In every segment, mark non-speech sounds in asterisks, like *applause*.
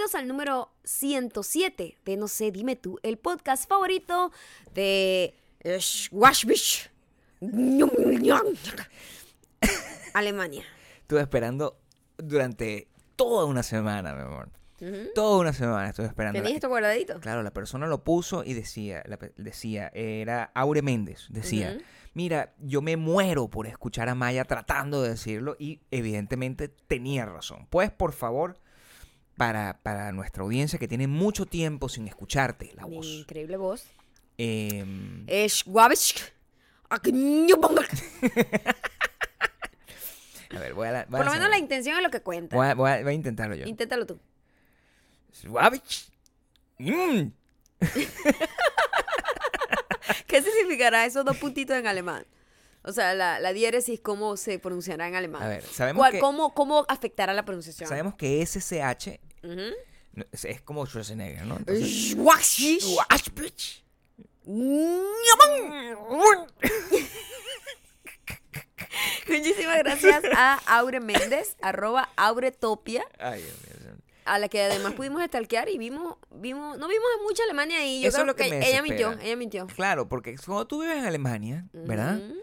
Bienvenidos al número 107 de No sé, dime tú, el podcast favorito de Schwabich, *laughs* Alemania. Estuve esperando durante toda una semana, mi amor. Toda una semana estuve esperando. ¿Tenías esto guardadito? Claro, la persona lo puso y decía, la decía, era Aure Méndez, decía, mira, yo me muero por escuchar a Maya tratando de decirlo y evidentemente tenía razón. Pues, por favor, para, para nuestra audiencia que tiene mucho tiempo sin escucharte la Mi voz. increíble voz. Schwabich. *laughs* a ver, voy a, la- voy Por lo menos la intención es lo que cuenta. voy a- voy a- voy a intentarlo yo. Inténtalo tú. Mm. *laughs* ¿Qué significará esos dos puntitos en alemán? O sea, la, la diéresis, ¿cómo se pronunciará en alemán? A ver, sabemos ¿Cuál- que, cómo, ¿Cómo afectará la pronunciación? sabemos que SCH Ujú. no, es, es como Schwarzenegger, ¿no? Entonces. Muchísimas gracias a Aure Méndez, *laughs* arroba Auretopia, Ay, Dios mío. a la que además pudimos stalkear y vimos, vimos, no vimos mucha Alemania ahí. Yo Eso creo es lo que me ella mintió, ella mintió. Claro, porque cuando tú vives en Alemania, ¿verdad? Ujú,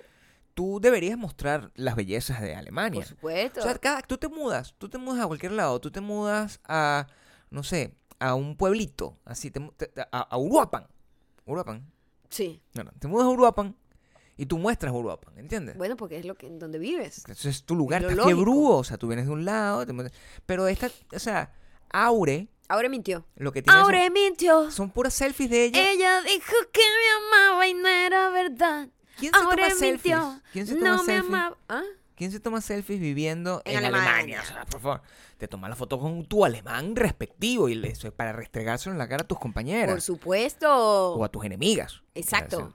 Tú deberías mostrar las bellezas de Alemania. Por supuesto. O sea, cada, tú te mudas, tú te mudas a cualquier lado, tú te mudas a, no sé, a un pueblito, así, te te- a, a Uruapan. Uruapan. sí. No, no, te mudas a Uruapan y tú muestras Uruapan, ¿entiendes? Bueno, porque es lo que donde vives. Eso es tu lugar, lo estás o sea, tú vienes de un lado, te pero esta, o sea, Aure, Aure mintió. lo que tiene Aure son, mintió. son puras selfies de ella. Ella dijo que me amaba y no era verdad. ¿Quién se Aure toma selfies? mintió. ¿Quién se toma no me amaba. ¿Ah? ¿Quién se toma selfies viviendo En en, Alemania. Alemania? O sea, por favor, te tomas la foto con tu alemán respectivo y eso es para restregárselo en la cara a tus compañeras Por supuesto. o a tus enemigas. Exacto.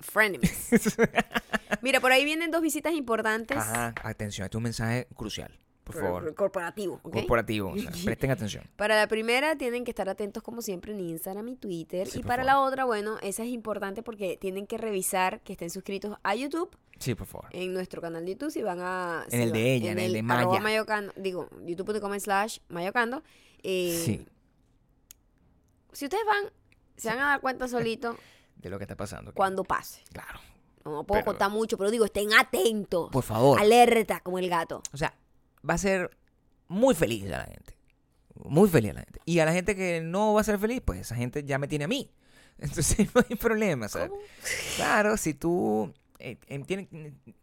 Frenemies. *laughs* Mira, por ahí vienen dos visitas importantes. Ajá, atención, este es un mensaje crucial, por favor. Corporativo, ¿ok? Corporativo, o sea, *laughs* presten atención. Para la primera tienen que estar atentos como siempre en Instagram y Twitter. Sí, y para favor. la otra, bueno, esa es importante porque tienen que revisar que estén suscritos a YouTube, Sí, por favor. en nuestro canal de YouTube, si van a... En si el de ella, en el de Maya. mayocando, digo, youtube.com slash mayocando. eh, Sí, Si ustedes van, se van a dar cuenta solito *laughs* de lo que está pasando. cuando pase. Claro. No puedo Pero- contar mucho, pero digo, estén atentos. Por favor. Alerta, como el gato. O sea, va a ser muy feliz a la gente. Muy feliz a la gente. Y a la gente que no va a ser feliz, pues esa gente ya me tiene a mí. *laughs* Entonces no hay problema, ¿sabes? ¿Cómo? Claro, si tú... eh, em, tienen-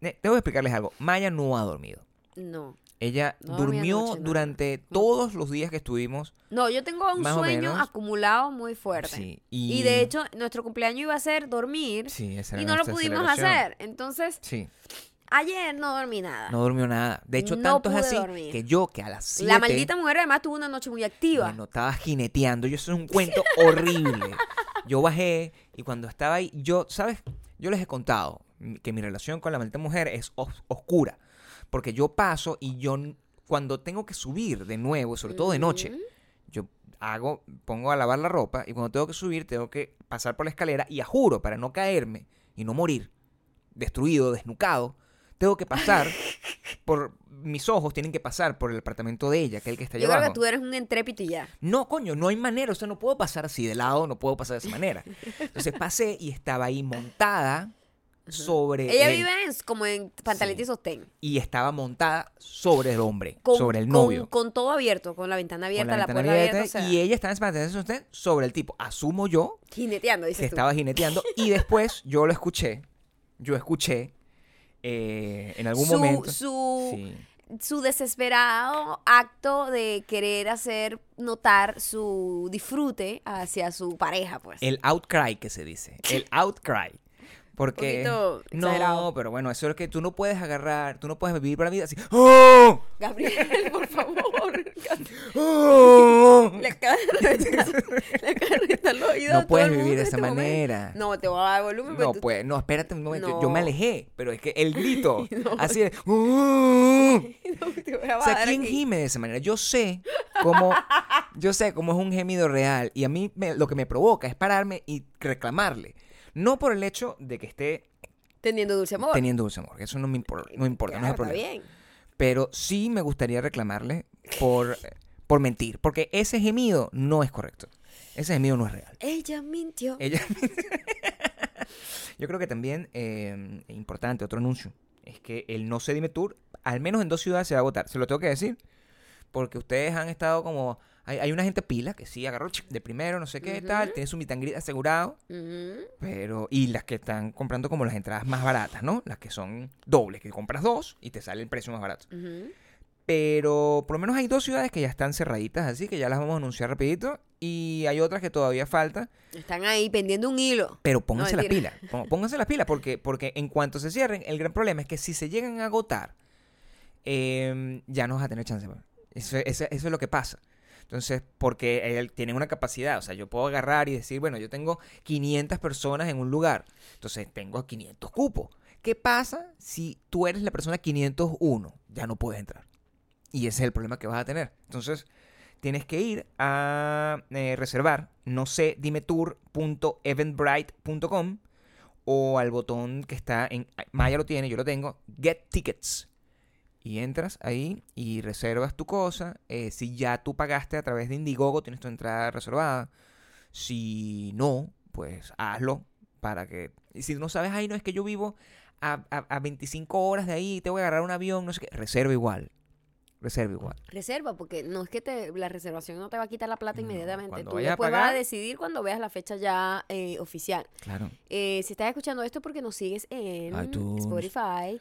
eh, tengo que explicarles algo. Maya no ha dormido. No. Ella No durmió durante todos los días que estuvimos. No, yo tengo un sueño acumulado muy fuerte. Sí, Y, de hecho, nuestro cumpleaños iba a ser dormir Sí, esa era y no lo pudimos hacer. Entonces, Sí, ayer no dormí nada. no durmió nada. De hecho, No tanto es pude así dormir. que yo, que a las 7... La maldita mujer además tuvo una noche muy activa. Bueno, estaba jineteando. Yo, eso es un cuento horrible. Yo bajé y cuando estaba ahí, yo, ¿sabes? Yo les he contado que mi relación con la maldita mujer es os- oscura. Porque yo paso y yo, n- cuando tengo que subir de nuevo, sobre todo de noche, yo hago, pongo a lavar la ropa y cuando tengo que subir, tengo que pasar por la escalera y a juro, para no caerme y no morir destruido, desnucado, tengo que pasar por mis ojos, tienen que pasar por el apartamento de ella, que es el que está allá Yo creo que tú eres un entrépito y ya. No, coño, no hay manera. O sea, no puedo pasar así de lado, no puedo pasar de esa manera. Entonces pasé y estaba ahí montada sobre. Ella el- vive en, como en pantaleta y Sí. sostén. Y estaba montada sobre el hombre, Con, sobre el con- novio. Con, todo abierto, con la ventana con abierta, la, ventana puerta abierta, abierta. o sea, y ella estaba en pantaleta de sostén sobre el tipo. Asumo yo jineteando, que dices tú. estaba jineteando. y después yo lo escuché. Yo escuché eh, en algún su, momento. Su, Sí. su desesperado acto de querer hacer notar su disfrute hacia su pareja, pues. El outcry que se dice. El *laughs* outcry. Porque. No, exagerado. pero bueno, eso es que tú no puedes agarrar, tú no puedes vivir por la vida así. ¡Oh! Gabriel, por favor. *laughs* ¡Oh! Le de los oídos No puedes vivir de esa este momento. manera. No, te voy a dar volumen. No, tú- pues, no, espérate un momento. Yo, yo me alejé, pero es que el *laughs* grito, No. así de. ¡Oh! *laughs* no, te voy a O sea, dar ¿quién aquí. gime de esa manera? Yo sé cómo, yo sé cómo es un gemido real y a mí me- lo que me provoca es pararme y reclamarle. No por el hecho de que esté Teniendo dulce amor. teniendo dulce amor, eso no me no importa, no es el problema. Está bien. Pero sí me gustaría reclamarle por, por mentir, porque ese gemido no es correcto. Ese gemido no es real. Ella mintió. Ella. *laughs* Yo creo que también, eh, importante, otro anuncio, es que el No Se Dime Tour, al menos en dos ciudades se va a agotar. Se lo tengo que decir, porque ustedes han estado como... Hay, hay una gente pila que sí agarró de primero, no sé qué, tal, tiene su greet asegurado, pero... Y las que están comprando como las entradas más baratas, ¿no? Las que son dobles, que compras dos y te sale el precio más barato. Pero por lo menos hay dos ciudades que ya están cerraditas, así que ya las vamos a anunciar rapidito. Y hay otras que todavía falta. Están ahí pendiendo un hilo. Pero pónganse las mentira. pilas. pó- Pónganse las pilas porque, porque en cuanto se cierren, el gran problema es que si se llegan a agotar, eh, ya no vas a tener chance. pues. Eso, eso- eso es lo que pasa. Entonces, porque él tienen una capacidad. O sea, yo puedo agarrar y decir, bueno, yo tengo 500 personas en un lugar. Entonces, tengo 500 cupos. ¿Qué pasa si tú eres la persona 501? Ya no puedes entrar. Y ese es el problema que vas a tener. Entonces, tienes que ir a eh, reservar, no sé, dime tour.eventbrite.com o al botón que está en Maya lo tiene, yo lo tengo, Get Tickets. Y entras ahí y reservas tu cosa. Eh, si ya tú pagaste a través de Indiegogo, tienes tu entrada reservada. Si no, pues hazlo para que... Y si no sabes, ahí no es que yo vivo a, a- a 25 horas de ahí, te voy a agarrar un avión, no sé qué. Reserva igual. Reserva igual. Reserva, porque no es que te, la reservación no te va a quitar la plata No, inmediatamente. Tú a después vas a decidir cuando veas la fecha ya eh, oficial. Claro. Eh, si estás escuchando esto porque nos sigues en iTunes. Spotify.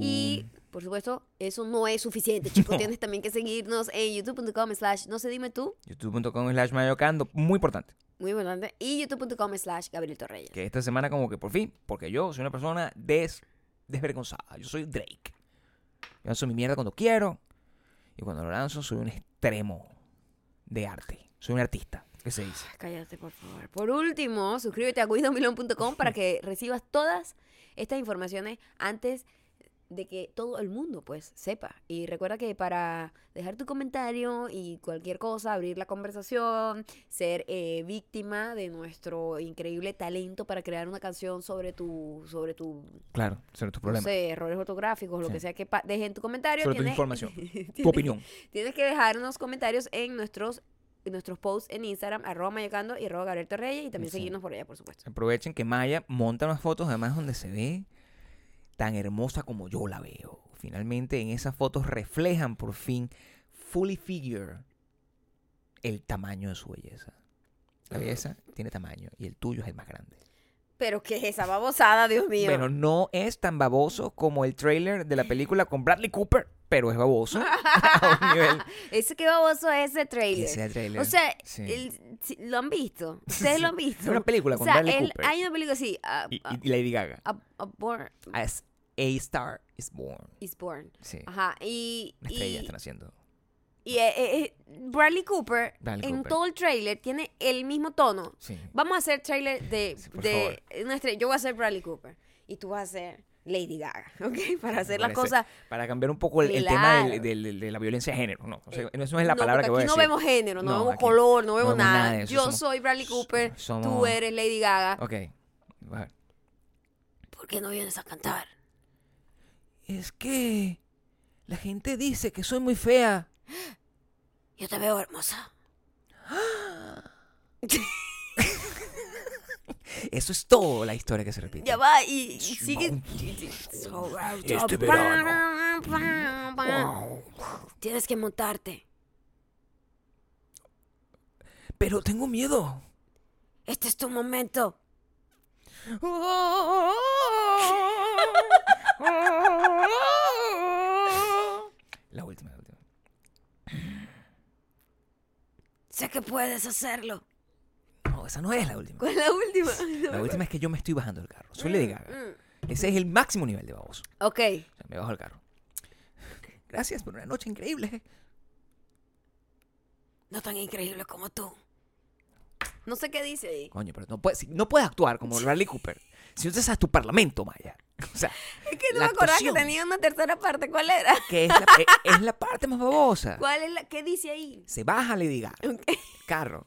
Y, por supuesto, eso no es suficiente, chicos. *laughs* Tienes también que seguirnos en youtube.com slash no sé dime tú. youtube.com slash mayocando. Muy importante. Muy importante. Y youtube.com slash Gabriel Torreyes. Que esta semana como que por fin, porque yo soy una persona des, desvergonzada. Yo soy Drake. Yo lanzo mi mierda cuando quiero. Y cuando lo lanzo soy un extremo de arte. Soy un artista. ¿Qué se dice? Cállate, por favor. Por último, suscríbete a guidomilón.com para que recibas todas estas informaciones antes de que todo el mundo pues sepa. Y recuerda que para dejar tu comentario y cualquier cosa, abrir la conversación, ser eh, víctima de nuestro increíble talento para crear una canción sobre tu, sobre tu, Claro, sobre no problemas. sé, errores ortográficos, lo que sea que pa- dejen tu comentario. Sobre tu información. *laughs* tienes Tu opinión. Tienes que dejar unos comentarios en nuestros en nuestros posts en Instagram, arroba mayocando y arroba Gabriel Torreyes y también Sí. seguirnos por allá, por supuesto. Aprovechen que Maya monta unas fotos además donde se ve tan hermosa como yo la veo. Finalmente en esas fotos reflejan por fin fully figure el tamaño de su belleza. La belleza tiene tamaño y el tuyo es el más grande. Pero qué es esa babosada, Dios mío. Bueno, no es tan baboso como el trailer de la película con Bradley Cooper, pero es baboso *laughs* a un nivel. Ese qué baboso es ese trailer. Ese es el trailer. O sea, Sí. el- si- lo han visto. *laughs* Ustedes lo han visto. Es una película O con sea, Bradley él- Cooper. hay una película así, a, y, a- y Lady Gaga. a- a Born As a Star is Born. is Born. Sí. Ajá, y, Una estrella y, están haciendo. y, eh, eh, Bradley Cooper Bradley en Cooper. todo el trailer tiene el mismo tono. Sí. Vamos a hacer trailer de, Sí, de una estrella. Yo voy a ser Bradley Cooper y tú vas a ser Lady Gaga, *laughs* ¿ok? Para hacer las cosas. Para cambiar un poco el, el tema del- Claro. del- del- de la violencia de género. No, o sea, eso no es la No, palabra que voy a aquí no decir. vemos género, no, No, vemos color, no vemos nada. nada de eso, Yo somos- soy Bradley Cooper, tú somos- eres Lady Gaga. Ok. Ver. ¿Por qué no vienes a cantar? Es que la gente dice que soy muy fea. Yo te veo hermosa. Eso es todo la historia que se repite. Ya va y, sigue. Este verano. Tienes que montarte. Pero tengo miedo. Este es tu momento. La última, la última. Sé que puedes hacerlo. No, esa no es la última. ¿Cuál es la última? *laughs* La última es que yo me estoy bajando del carro. Soy Lady Gaga. Ese es el máximo nivel de baboso. Ok. O sea, me bajo del carro. Gracias por una noche increíble. No tan increíble como tú. No sé qué dice ahí. Coño, pero no puedes, no puedes actuar como Bradley Cooper. Si no te sabes tu parlamento, Maya. *laughs* O sea, Es que no me acordaba que tenía una tercera parte. ¿Cuál era? que es la, e- *laughs* es la parte más babosa. ¿Cuál es la qué dice ahí? Se baja Lady Gaga Ok. del carro.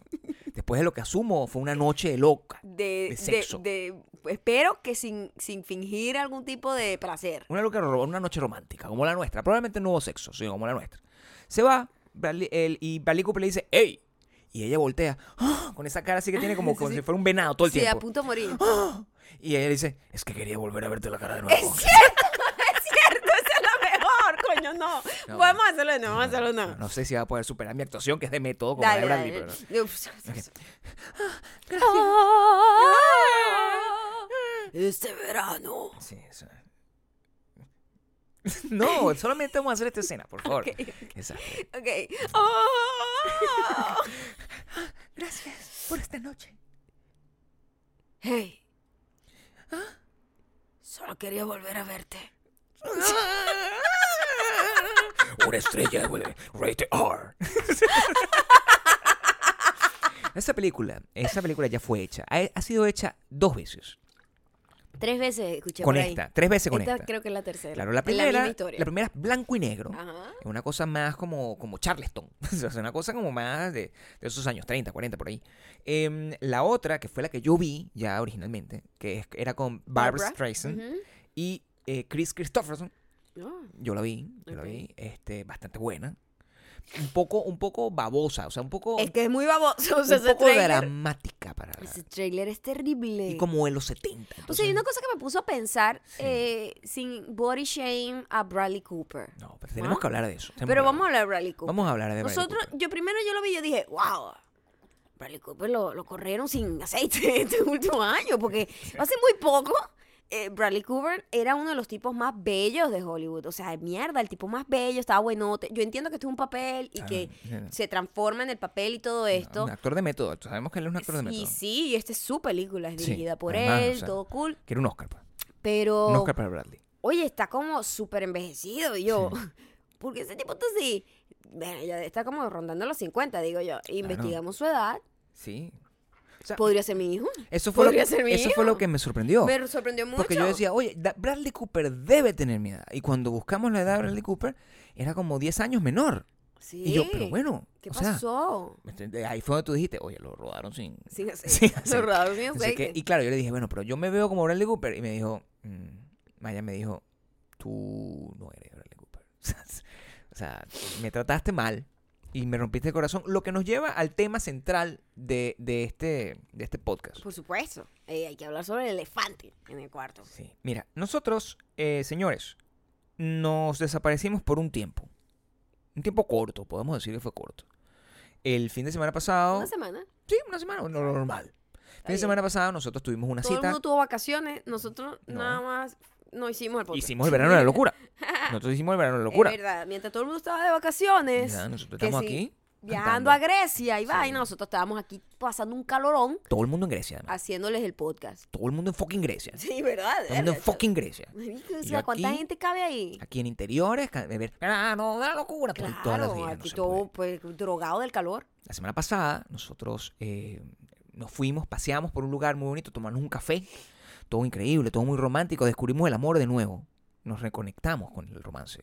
Después de lo que asumo fue una noche loca. De, sexo. de- espero que sin, sin fingir algún tipo de placer. Una, loca, una noche romántica, como la nuestra. Probablemente no hubo sexo, sino como la nuestra. Se va, Bradley- el- y Bradley Cooper le dice, ¡Ey! Y ella voltea, ¡ah! con esa cara así que tiene como, *laughs* Sí, como sí. si fuera un venado todo el Sí, a tiempo. punto de morir. ¡Ah! Y ella dice, es que quería volver a verte la cara de nuevo. Es cierto, *laughs* es cierto, eso es lo mejor, coño, no. No. Podemos hacerlo de nuevo, vamos a hacerlo de nuevo. No sé si va a poder superar mi actuación, que es de método como la de Bradley, dale. pero... Uf, Gracias. Este verano. Sí, eso. *laughs* No, solamente vamos a hacer esta escena, por favor. *laughs* Ok, Exacto. ok. Oh. Gracias por esta noche. Hey. Solo quería volver a verte. *laughs* Una estrella de Rate R. *laughs* Esa película, esa película ya fue hecha. Ha, ha sido hecha dos veces. Tres veces escuché Con por ahí. esta, tres veces con esta esta. creo que es la tercera. Claro, la Es primera, la, historia. primera es blanco y negro. Ajá. Es una cosa más como, como Charleston. *laughs* sea, una cosa como más de, de esos años 30, 40 por ahí. Em, la otra, que fue la que yo vi ya originalmente, que es- era con Barbara, Streisand y eh, Chris Christopherson. Ah, Yo la vi, yo la vi, este, bastante buena. Un poco, un poco babosa, o sea, un poco, Es que es muy baboso. O sea, un ese poco trailer, dramática para ese trailer es terrible. y como en los 70. O sea, entonces- hay una cosa que me puso a pensar Sí. eh, sin body shame a Bradley Cooper. No, pero tenemos ¿Ah? que hablar de eso. Pero vamos a hablar de Bradley Cooper. Vamos a hablar de Bradley Nosotros, Cooper. yo primero yo lo vi y yo dije, wow, Bradley Cooper lo, lo corrieron sin aceite *laughs* este último año, porque hace muy poco eh, Bradley Cooper era uno de los tipos más bellos de Hollywood. O sea, mierda, el tipo más bello, estaba buenote. Yo entiendo que esto es un papel y Ah, que yeah. se transforma en el papel y todo esto. Un actor de método. Sabemos que él es un actor de Y método. sí, y esta es su película, es Sí, dirigida por además, él, o sea, todo cool. Quiere un Oscar, pues. Pero, Un Oscar para Bradley. oye, está como súper envejecido. Y yo, *laughs* ¿por qué ese tipo está así? Bueno, ya está como rondando los 50, digo yo. Investigamos su edad. Sí. O sea, Podría ser mi hijo. eso fue, lo podría que, ser mi eso fue hijo. lo que me sorprendió. Me sorprendió mucho. Porque yo decía, oye, Bradley Cooper debe tener mi edad. Y cuando buscamos la edad de Bradley Cooper, era como 10 años menor. Sí. Y yo, pero bueno. ¿Qué o sea, pasó? este, ahí fue donde tú dijiste, oye, lo rodaron sin. *laughs* *laughs* Sin *laughs* aceite. sin Lo rodaron sin aceite. Y claro, yo le dije, bueno, pero yo me veo como Bradley Cooper. Y me dijo, mm, Maya me dijo, tú no eres Bradley Cooper. o sea, me trataste mal y me rompiste el corazón. Lo que nos lleva al tema central de, de este, de este podcast. Por supuesto. Eh, hay que hablar sobre el elefante en el cuarto. Sí. Mira, nosotros, eh, señores, nos desaparecimos por un tiempo. Un tiempo corto, podemos decir que fue corto. El fin de semana pasado. Una semana. Sí, una semana, no, normal. fin de semana pasado nosotros tuvimos una Todo el cita. mundo tuvo vacaciones. Nosotros No. nada más no hicimos el podcast. Hicimos el verano de la locura. *laughs* Nosotros hicimos el verano de la locura. Es verdad. Mientras todo el mundo estaba de vacaciones. Ya, nosotros estamos sí, aquí. Viajando cantando. a Grecia y Sí. vaina. Nosotros estábamos aquí pasando un calorón Todo el mundo en Grecia. además. haciéndoles el podcast. Todo el mundo en fucking Grecia. Sí, ¿verdad? Todo el mundo en fucking Grecia. O sea, ¿cuánta aquí- gente cabe ahí? Aquí en interiores, ca- beber verano de la locura por todas las Claro, días. no aquí se todo pues drogado del calor. La semana pasada nosotros eh, nos fuimos, paseamos por un lugar muy bonito, tomamos un café, todo increíble, todo muy romántico, descubrimos el amor de nuevo, nos reconectamos con el romance,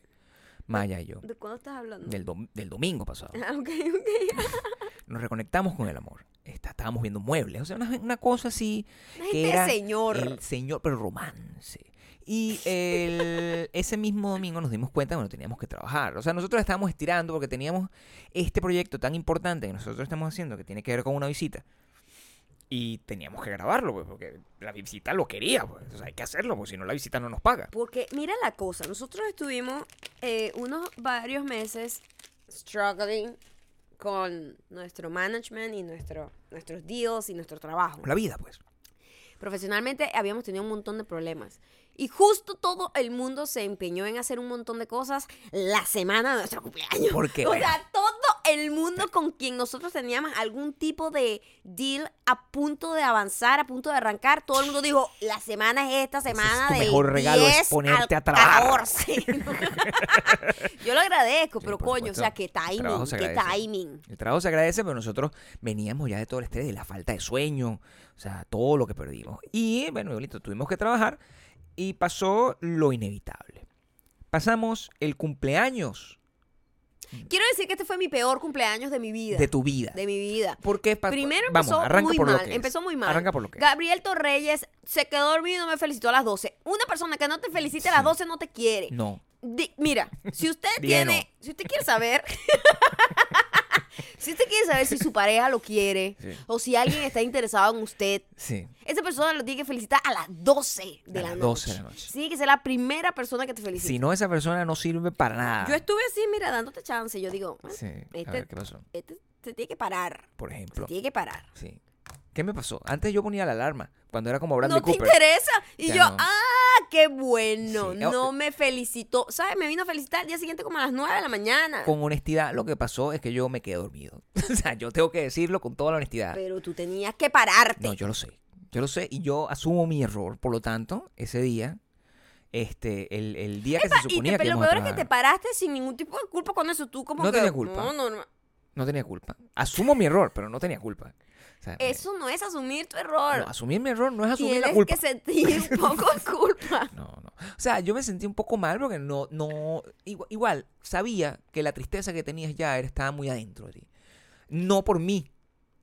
Maya y yo, ¿De cuándo estás hablando? del, dom- del domingo pasado, Ah, ok, ok. *laughs* nos reconectamos con el amor, Está- estábamos viendo muebles, o sea, una, una cosa así Una que gente era señor. el señor, pero romance. Y el- *laughs* ese mismo domingo nos dimos cuenta que no teníamos que trabajar. O sea, nosotros estábamos estirando porque teníamos este proyecto tan importante que nosotros estamos haciendo, que tiene que ver con una visita. Y teníamos que grabarlo, pues, porque la visita lo quería, pues. Sea, hay que hacerlo, porque si no la visita no nos paga. Porque mira la cosa, nosotros estuvimos eh, unos varios meses struggling con nuestro management y nuestro, nuestros deals y nuestro trabajo. La vida, pues. Profesionalmente habíamos tenido un montón de problemas. Y justo todo el mundo se empeñó en hacer un montón de cosas la semana de nuestro cumpleaños. Porque, o bueno. sea, todo el mundo con quien nosotros teníamos algún tipo de deal a punto de avanzar, a punto de arrancar, todo el mundo dijo, la semana es esta semana tu del mejor regalo es 10 ponerte al a trabajar. 14. *laughs* *laughs* Yo lo agradezco, pero coño, o sea, qué se timing. El trabajo se agradece, pero nosotros veníamos ya de todo el estrés, de la falta de sueño, o sea, todo lo que perdimos. Y bueno, bonito, tuvimos que trabajar y pasó lo inevitable. Pasamos el cumpleaños Quiero decir que este fue mi peor cumpleaños de mi vida. de tu vida. de mi vida. Porque Primero vamos, empezó arranca muy por lo mal. que es. Empezó muy mal. Arranca por lo que es. Gabriel Torreyes se quedó dormido y no me felicitó a las 12. Una persona que no te felicite a las Sí. 12 no te quiere. No. Di- mira, si usted *laughs* tiene Si usted quiere saber, *laughs* si usted quiere saber si su pareja lo quiere Sí. o si alguien está interesado en usted, Sí. esa persona lo tiene que felicitar a las 12 de A la las noche. 12 de la noche. Tiene que ser la primera persona que te felicite. Si no, esa persona no sirve para nada. Yo estuve así, mira, dándote chance. Yo digo, "Bueno, Sí. A este- ver, ¿qué pasó? este se tiene que parar. Por Se ejemplo. tiene que parar. Sí. ¿Qué me pasó? Antes yo ponía la alarma. Cuando era como Bradley No te Cooper. interesa. Y Ya yo, no. ah, qué bueno. Sí. No me felicitó. ¿Sabes? Me vino a felicitar al día siguiente como a las 9 de la mañana. Con honestidad, lo que pasó es que yo me quedé dormido. *laughs* o sea, yo tengo que decirlo con toda la honestidad. Pero tú tenías que pararte. No, yo lo sé. Yo lo sé y yo asumo mi error. Por lo tanto, ese día, este, el, el día que se y te- suponía que lo peor es que te paraste sin ningún tipo de culpa con eso. Tú como No que, tenía culpa. No, no, no. no tenía culpa. Asumo mi error, pero no tenía culpa. Sea, Eso no es asumir tu error. no, asumir mi error no es asumir Tienes la culpa. que sentir un *laughs* poco de culpa. No, no. O sea, yo me sentí un poco mal porque no, no, igual, igual, sabía que la tristeza que tenías ya era- estaba muy adentro de ti. No por mí,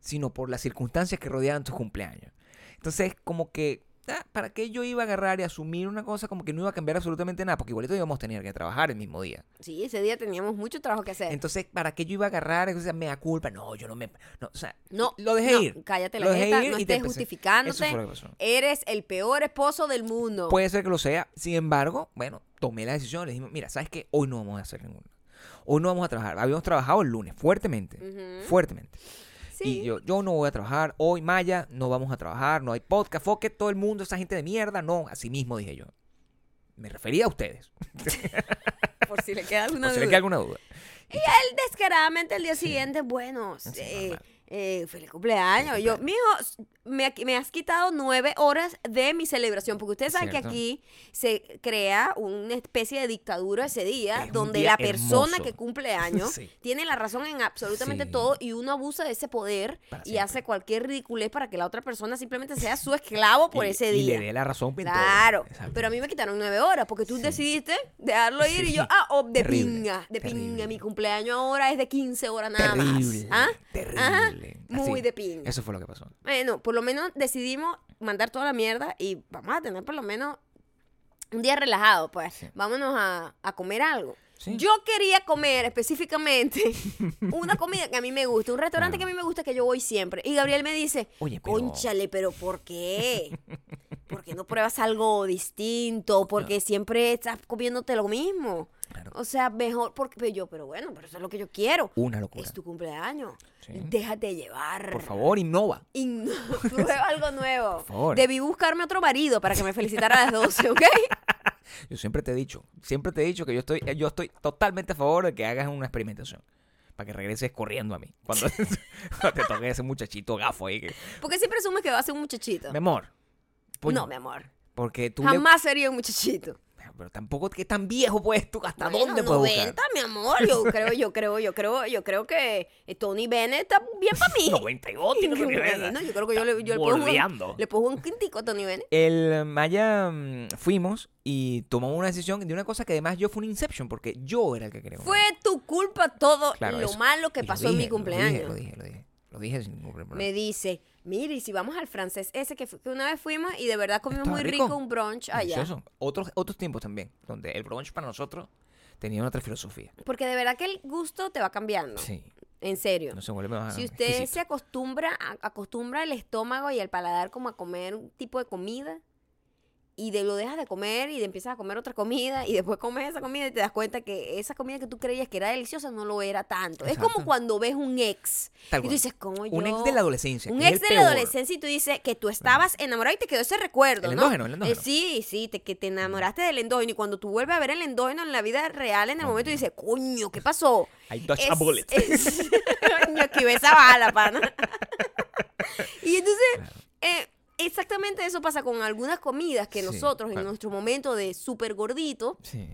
sino por las circunstancias que rodeaban tus cumpleaños. Entonces, como que, ¿para qué yo iba a agarrar y asumir una cosa como que no iba a cambiar absolutamente nada? Porque igualito íbamos a tener que trabajar el mismo día. Sí, ese día teníamos mucho trabajo que hacer. Entonces, ¿para qué yo iba a agarrar? O sea, me da culpa. No, yo no me... No, o sea, no, lo dejé no, ir. Cállate Lo la dejé jeta, ir no estés justificándote. Eres el peor esposo del mundo. Puede ser que lo sea. Sin embargo, bueno, tomé la decisión. Le dije, mira, ¿sabes qué? Hoy no vamos a hacer ninguna. Hoy no vamos a trabajar. Habíamos trabajado el lunes, fuertemente. Fuertemente. Sí. Y yo, yo no voy a trabajar. Hoy, Maya, no vamos a trabajar. No hay podcast. Foque, todo el mundo, esa gente de mierda. No, así mismo dije yo. Me refería a ustedes. *laughs* Por si le queda alguna por si duda. les queda alguna duda. Y él descaradamente el día siguiente, bueno, Sí, eh. Eh, feliz cumpleaños. Yo, mijo, me, me has quitado nueve horas de mi celebración, porque ustedes saben que aquí se crea una especie de dictadura ese día, Es donde día la persona hermoso. que cumple *laughs* años Sí. tiene la razón en absolutamente Sí. todo y uno abusa de ese poder Para y siempre. hace cualquier ridiculez para que la otra persona simplemente sea su esclavo por Y- ese y día. le dé la razón. Claro, pero a mí me quitaron nueve horas porque tú Sí. decidiste dejarlo ir y yo, ah, oh, de Terrible, pinga, de pinga, mi cumpleaños ahora es de 15 horas nada Terrible. más. ¿Ah? Terrible. Ajá, Muy Así. de pinga. Eso fue lo que pasó. Bueno, por lo menos decidimos mandar toda la mierda y vamos a tener por lo menos un día relajado, pues. Sí. Vámonos a, a comer algo. Sí. Yo quería comer específicamente *laughs* una comida que a mí me gusta, un restaurante que a mí me gusta que yo voy siempre. Y Gabriel me dice, Oye, pero- conchale, pero ¿por qué? ¿Por qué no pruebas algo distinto? Porque siempre estás comiéndote lo mismo. Claro. O sea, mejor, porque pero yo, pero bueno, pero eso es lo que yo quiero. Una locura. Es tu cumpleaños. Sí. Déjate llevar. Por favor, innova. No- *laughs* prueba algo nuevo. Por favor. Debí buscarme otro marido para que me felicitara a las 12, ¿ok? *laughs* *laughs* Yo siempre te he dicho, siempre te he dicho que yo estoy, yo estoy totalmente a favor de que hagas una experimentación. Para que regreses corriendo a mí. Cuando, *laughs* *laughs* te toque ese muchachito gafo ahí. Que, Porque siempre asumes que va a ser un muchachito. mi amor. pues, No, mi amor. Porque tú le- Jamás sería un muchachito. Pero tampoco que tan viejo pues tú. ¿Hasta Bueno, dónde puedes 90, buscar? mi amor. Yo creo, yo creo, yo creo, yo creo que eh, Tony Bennett está bien para mí. *laughs* 92, tiene que Bueno, yo creo que yo le, yo le un, le pongo un quintico a Tony Bennett. El Maya mm, fuimos y tomamos una decisión de una cosa que además yo fue un inception porque yo era el que quería comer. Fue tu culpa todo Claro, lo eso. malo que Y pasó en mi dije, lo cumpleaños. dije, Lo dije, lo dije. Lo dije sin ningún problema. Me dice, mire, y si vamos al francés ese que, que una vez fuimos y de verdad comimos Estaba muy rico. rico un brunch allá. Delicioso. Otros, otros tiempos también, donde el brunch para nosotros tenía otra filosofía. Porque de verdad que el gusto te va cambiando. Sí, En serio. no se vuelve más si usted exquisito. se acostumbra, a- acostumbra el estómago y el paladar como a comer un tipo de comida y de lo dejas de comer y de empiezas a comer otra comida y después comes esa comida y te das cuenta que esa comida que tú creías que era deliciosa no lo era tanto. Es como cuando ves un ex Tal y tú dices, ¿cómo yo? Un ex de la adolescencia. Un ex de la adolescencia y tú dices que tú estabas enamorado y te quedó ese recuerdo, El ¿no? endógeno, el endógeno. Eh, sí, sí, te, que te enamoraste del endógeno y cuando tú vuelves a ver el endógeno en la vida real, en el momento dices, coño, ¿qué pasó? I dodged a bullet. es- *laughs* Coño, esquivé esa bala, pana. *laughs* y entonces, eh, exactamente eso pasa con algunas comidas que Sí, nosotros en nuestro momento de súper gordito, Sí.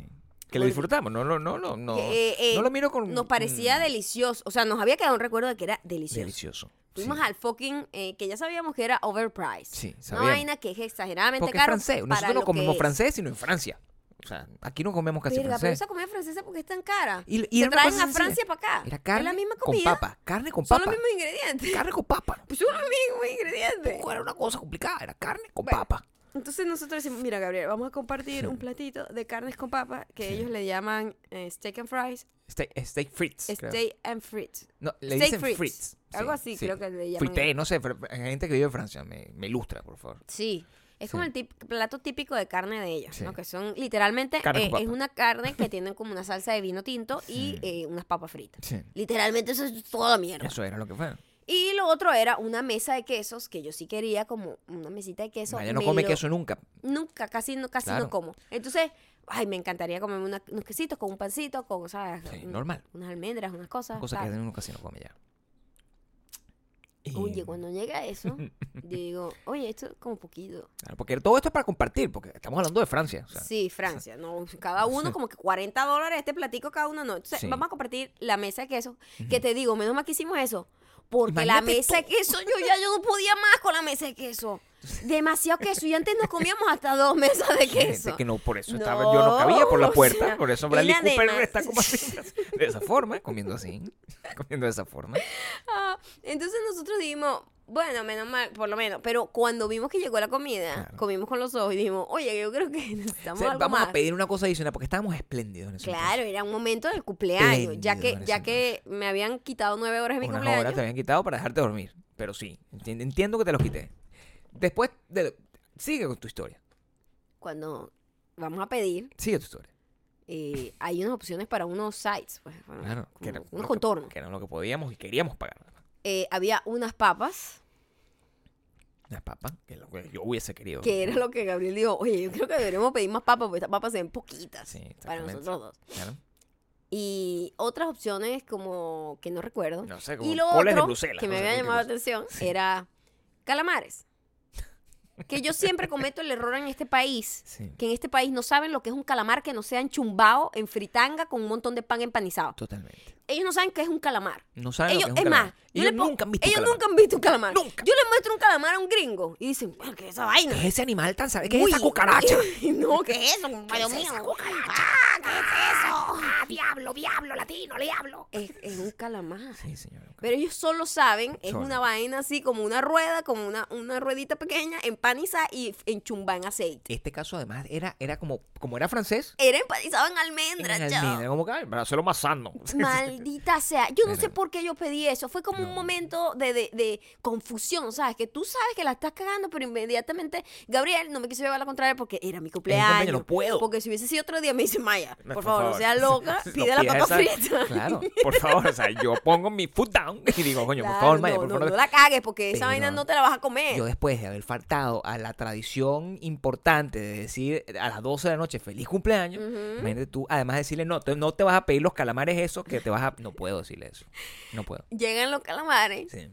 Que lo disfrutamos, no, no, no, no, no, que, eh, no lo miro con... nos parecía mm, delicioso. O sea, nos había quedado un recuerdo de que era delicioso. delicioso. Fuimos sí. al fucking, eh, que ya sabíamos que era overpriced. Sí, Una sabíamos. vaina que es exageradamente Porque es caro. francés. para Nosotros no lo comemos es. francés, sino en Francia. O sea, aquí no comemos casi Verga, pero francés. esa comida francesa porque es tan cara. Y- y Se era una traen cosa a sencilla. Francia para acá. Era carne es la misma con comida. papa. Carne con Son papa. los mismos ingredientes. Carne con papa. Pues son los mismos ingredientes. Era una cosa complicada, era carne con Bueno. papa. Entonces nosotros decimos, mira Gabriel, vamos a compartir Sí. un platito de carnes con papa que ellos le llaman eh, steak and fries, Steak, steak frites. creo. steak and frites. No, le steak dicen frites. frites. Algo así creo que le llaman Frité, no sé, pero hay gente que vive en Francia, me, me ilustra, por favor. Sí. Es como el tip- plato típico de carne de ellos, ¿no? Sí. Que son literalmente, eh, es una carne que tienen como una salsa de vino tinto y eh, unas papas fritas. Literalmente eso es toda mierda. Eso era lo que fue. Y lo otro era una mesa de quesos, que yo sí quería como una mesita de queso. Maya no me come lo- queso nunca. Nunca, casi no, casi Claro. no como. Entonces, ay, me encantaría comerme una- unos quesitos con un pancito, con, ¿sabes? Sí, normal. Unas almendras, unas cosas. Cosa tal. que uno casi no come ya. Oye, cuando llega eso, *laughs* digo, oye, esto es como poquito. Claro, porque todo esto es para compartir, porque estamos hablando de Francia. o sea, Sí, Francia, ¿no? Cada uno como que 40 dólares este platico cada uno, no. Entonces, Sí. vamos a compartir la mesa de queso. Que te digo, menos mal que hicimos eso. Porque la Imagínate mesa de queso, yo ya yo no podía más con la mesa de queso. Demasiado queso. Y antes nos comíamos hasta dos mesas de gente queso. que no, por eso estaba, yo no cabía por la No, puerta, o sea, por eso Bradley Cooper está como así, *laughs* de esa forma, comiendo así, comiendo de esa forma. Ah, entonces nosotros dijimos, bueno, menos mal, por lo menos. Pero cuando vimos que llegó la comida, Claro. comimos con los ojos y dijimos, oye, yo creo que *laughs* O necesitamos sea, algo vamos más. a pedir una cosa adicional porque estábamos espléndidos en ese Claro, era un momento del cumpleaños, ya que, Espléndido ya que me habían quitado nueve horas de mi Unas cumpleaños. horas te habían quitado para dejarte dormir. Pero sí, enti- entiendo que te los quité. Después, de, sigue con tu historia. Cuando vamos a pedir, Sigue tu historia. eh, hay unas opciones para unos sites, pues, bueno, Claro. Que era unos contornos. Que, que era lo que podíamos y queríamos pagar. Eh, había unas papas, Las papas, que es lo que yo hubiese querido. que era lo que Gabriel dijo, oye, yo creo que deberíamos pedir más papas, porque estas papas se ven poquitas Sí, para nosotros dos. Claro. Y otras opciones como que no recuerdo. No sé, como y lo coles de otro Bruselas. que me había llamado la atención Sí. era calamares. Que yo siempre cometo el error en este país, Sí, que en este país no saben lo que es un calamar que no sea enchumbado en fritanga con un montón de pan empanizado. totalmente. Ellos no saben qué es un calamar. No saben ellos, lo que es es un más, calamar. Ellos pongo- nunca han visto un ellos calamar. nunca han visto un calamar. Nunca. Yo le muestro un calamar a un gringo y dicen, "Bueno, ¿qué es esa vaina? ¿Qué es ese animal tan sabe? ¿Qué es Uy, esa cucaracha? *laughs* no, ¿qué es eso? Es mío. esa cucaracha? Ah, ¿qué es eso? ¡Ah, diablo, diablo, latino, diablo! Es, es un calamar. Sí, señor. Pero ellos solo saben, es Solo. una vaina así como una rueda, como una, una ruedita pequeña, empanizada y enchumbada en aceite. Este caso, además, era, era como, como era francés. Era empanizado en almendra, en chao. almendra, como que, para hacerlo más sano. *laughs* Maldita sea. Yo no sé por qué yo pedí eso. Fue como un No. momento de, de- de confusión, ¿sabes? Que tú sabes que la estás cagando, pero inmediatamente Gabriel no me quiso llevar a la contraria porque era mi cumpleaños, cumpleaños. no puedo. Porque si hubiese sido otro día me dice, Maya, No, por, favor, no seas loca, No *laughs* pide la papa frita. *laughs* Claro, *laughs* por favor, o sea, yo pongo mi foot down y digo, coño, por Claro, favor, Maya, no, por no, favor. no la cagues porque esa Pero vaina no te la vas a comer. Yo después de haber faltado a la tradición importante de decir a las 12 de la noche feliz cumpleaños, imagínate tú, además decirle no, no te vas a pedir los calamares esos que te vas a... *laughs* No puedo decirle eso, no puedo. Llegan los calamares. Sí.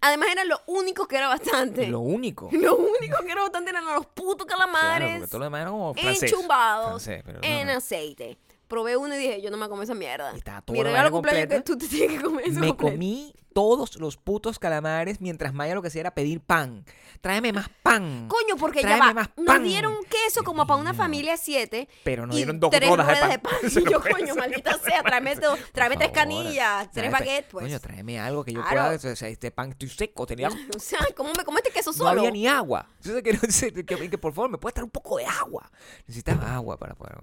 Además eran los únicos que era bastante. Lo único. Lo único que era bastante eran los putos Claro, calamares porque todo lo demás era como francés. enchumbados Francés, pero no, en no. aceite. Probé uno y dije, yo no me como esa mierda. Y estaba toda Mi la regalo cumpleaños que completa. tú te tienes que comer eso Me completo. comí todos los putos calamares mientras Maya lo que hacía era pedir pan. Tráeme más pan. Coño, porque ya Tráeme va. más Nos pan. dieron queso como para una familia de siete. Pero nos y dieron dos tres rodas de pan. *laughs* Y no yo, puede coño, ser. maldita sea, tráeme, dos- tráeme tres favor. canillas, tres Tráeme- baguettes, pues. Coño, tráeme algo que yo Claro. pueda. O sea, este pan estoy seco. Tenía. *laughs* O sea, ¿cómo me comiste queso No solo? había ni agua. Entonces, que, que, que- que por favor me puedes traer un poco de agua. Necesitaba agua para poder.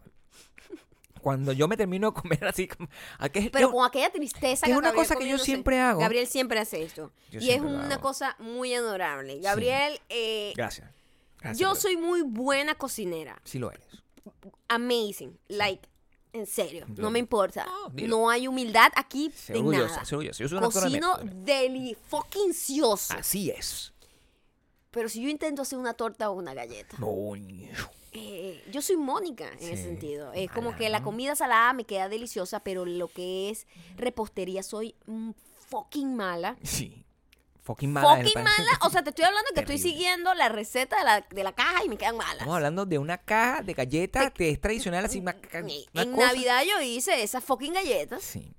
Cuando yo me termino de comer así, como- ¿a qué- Pero yo- con aquella tristeza es que una Gabriel cosa que yo siempre hago. Gabriel siempre hace esto. Yo y es una cosa muy adorable. Gabriel, eh, Gracias. Gracias yo soy muy buena cocinera. Sí lo eres. Amazing. Like, en serio. No me importa. No. No hay humildad aquí de nada. orgullosa. Yo soy un actor de Cocino deli fucking cioso. Así es. Pero si yo intento hacer una torta o una galleta, Coño. Eh, yo soy Mónica en ese sentido. Es como que la comida salada me queda deliciosa, pero lo que es repostería soy fucking mala. Sí. Fucking mala. fucking mala. O sea, te estoy hablando que estoy siguiendo la receta de la, de la caja y me quedan malas. Estamos hablando de una caja de galletas que es tradicional, así una en cosa. Navidad yo hice esas fucking galletas Sí.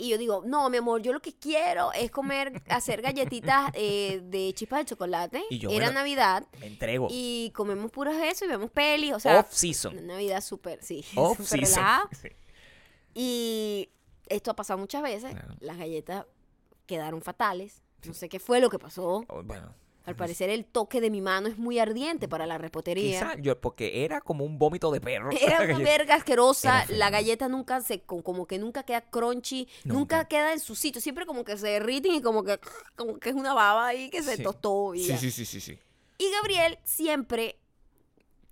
Y yo digo, no, mi amor, yo lo que quiero es comer, *laughs* hacer galletitas eh, de chispas de chocolate. Y yo, Era bueno, Navidad Me entrego. y comemos puras eso y vemos pelis, o sea, Off season. una Navidad súper, sí, Off súper season. relajada. *laughs* Sí. Y esto ha pasado muchas veces. Claro. Las galletas quedaron fatales. No sé qué fue lo que pasó. Oh, Bueno, Al parecer el toque de mi mano es muy ardiente para la repostería. Quizá yo, porque era como un vómito de perro. *laughs* Era una *laughs* verga asquerosa, la galleta nunca se, co- como que nunca queda crunchy, nunca. Nunca. queda en su sitio, siempre como que se derriten y como que, como que es una baba ahí que se Sí. tostó. Y, Sí, sí, sí, sí, sí. y Gabriel siempre,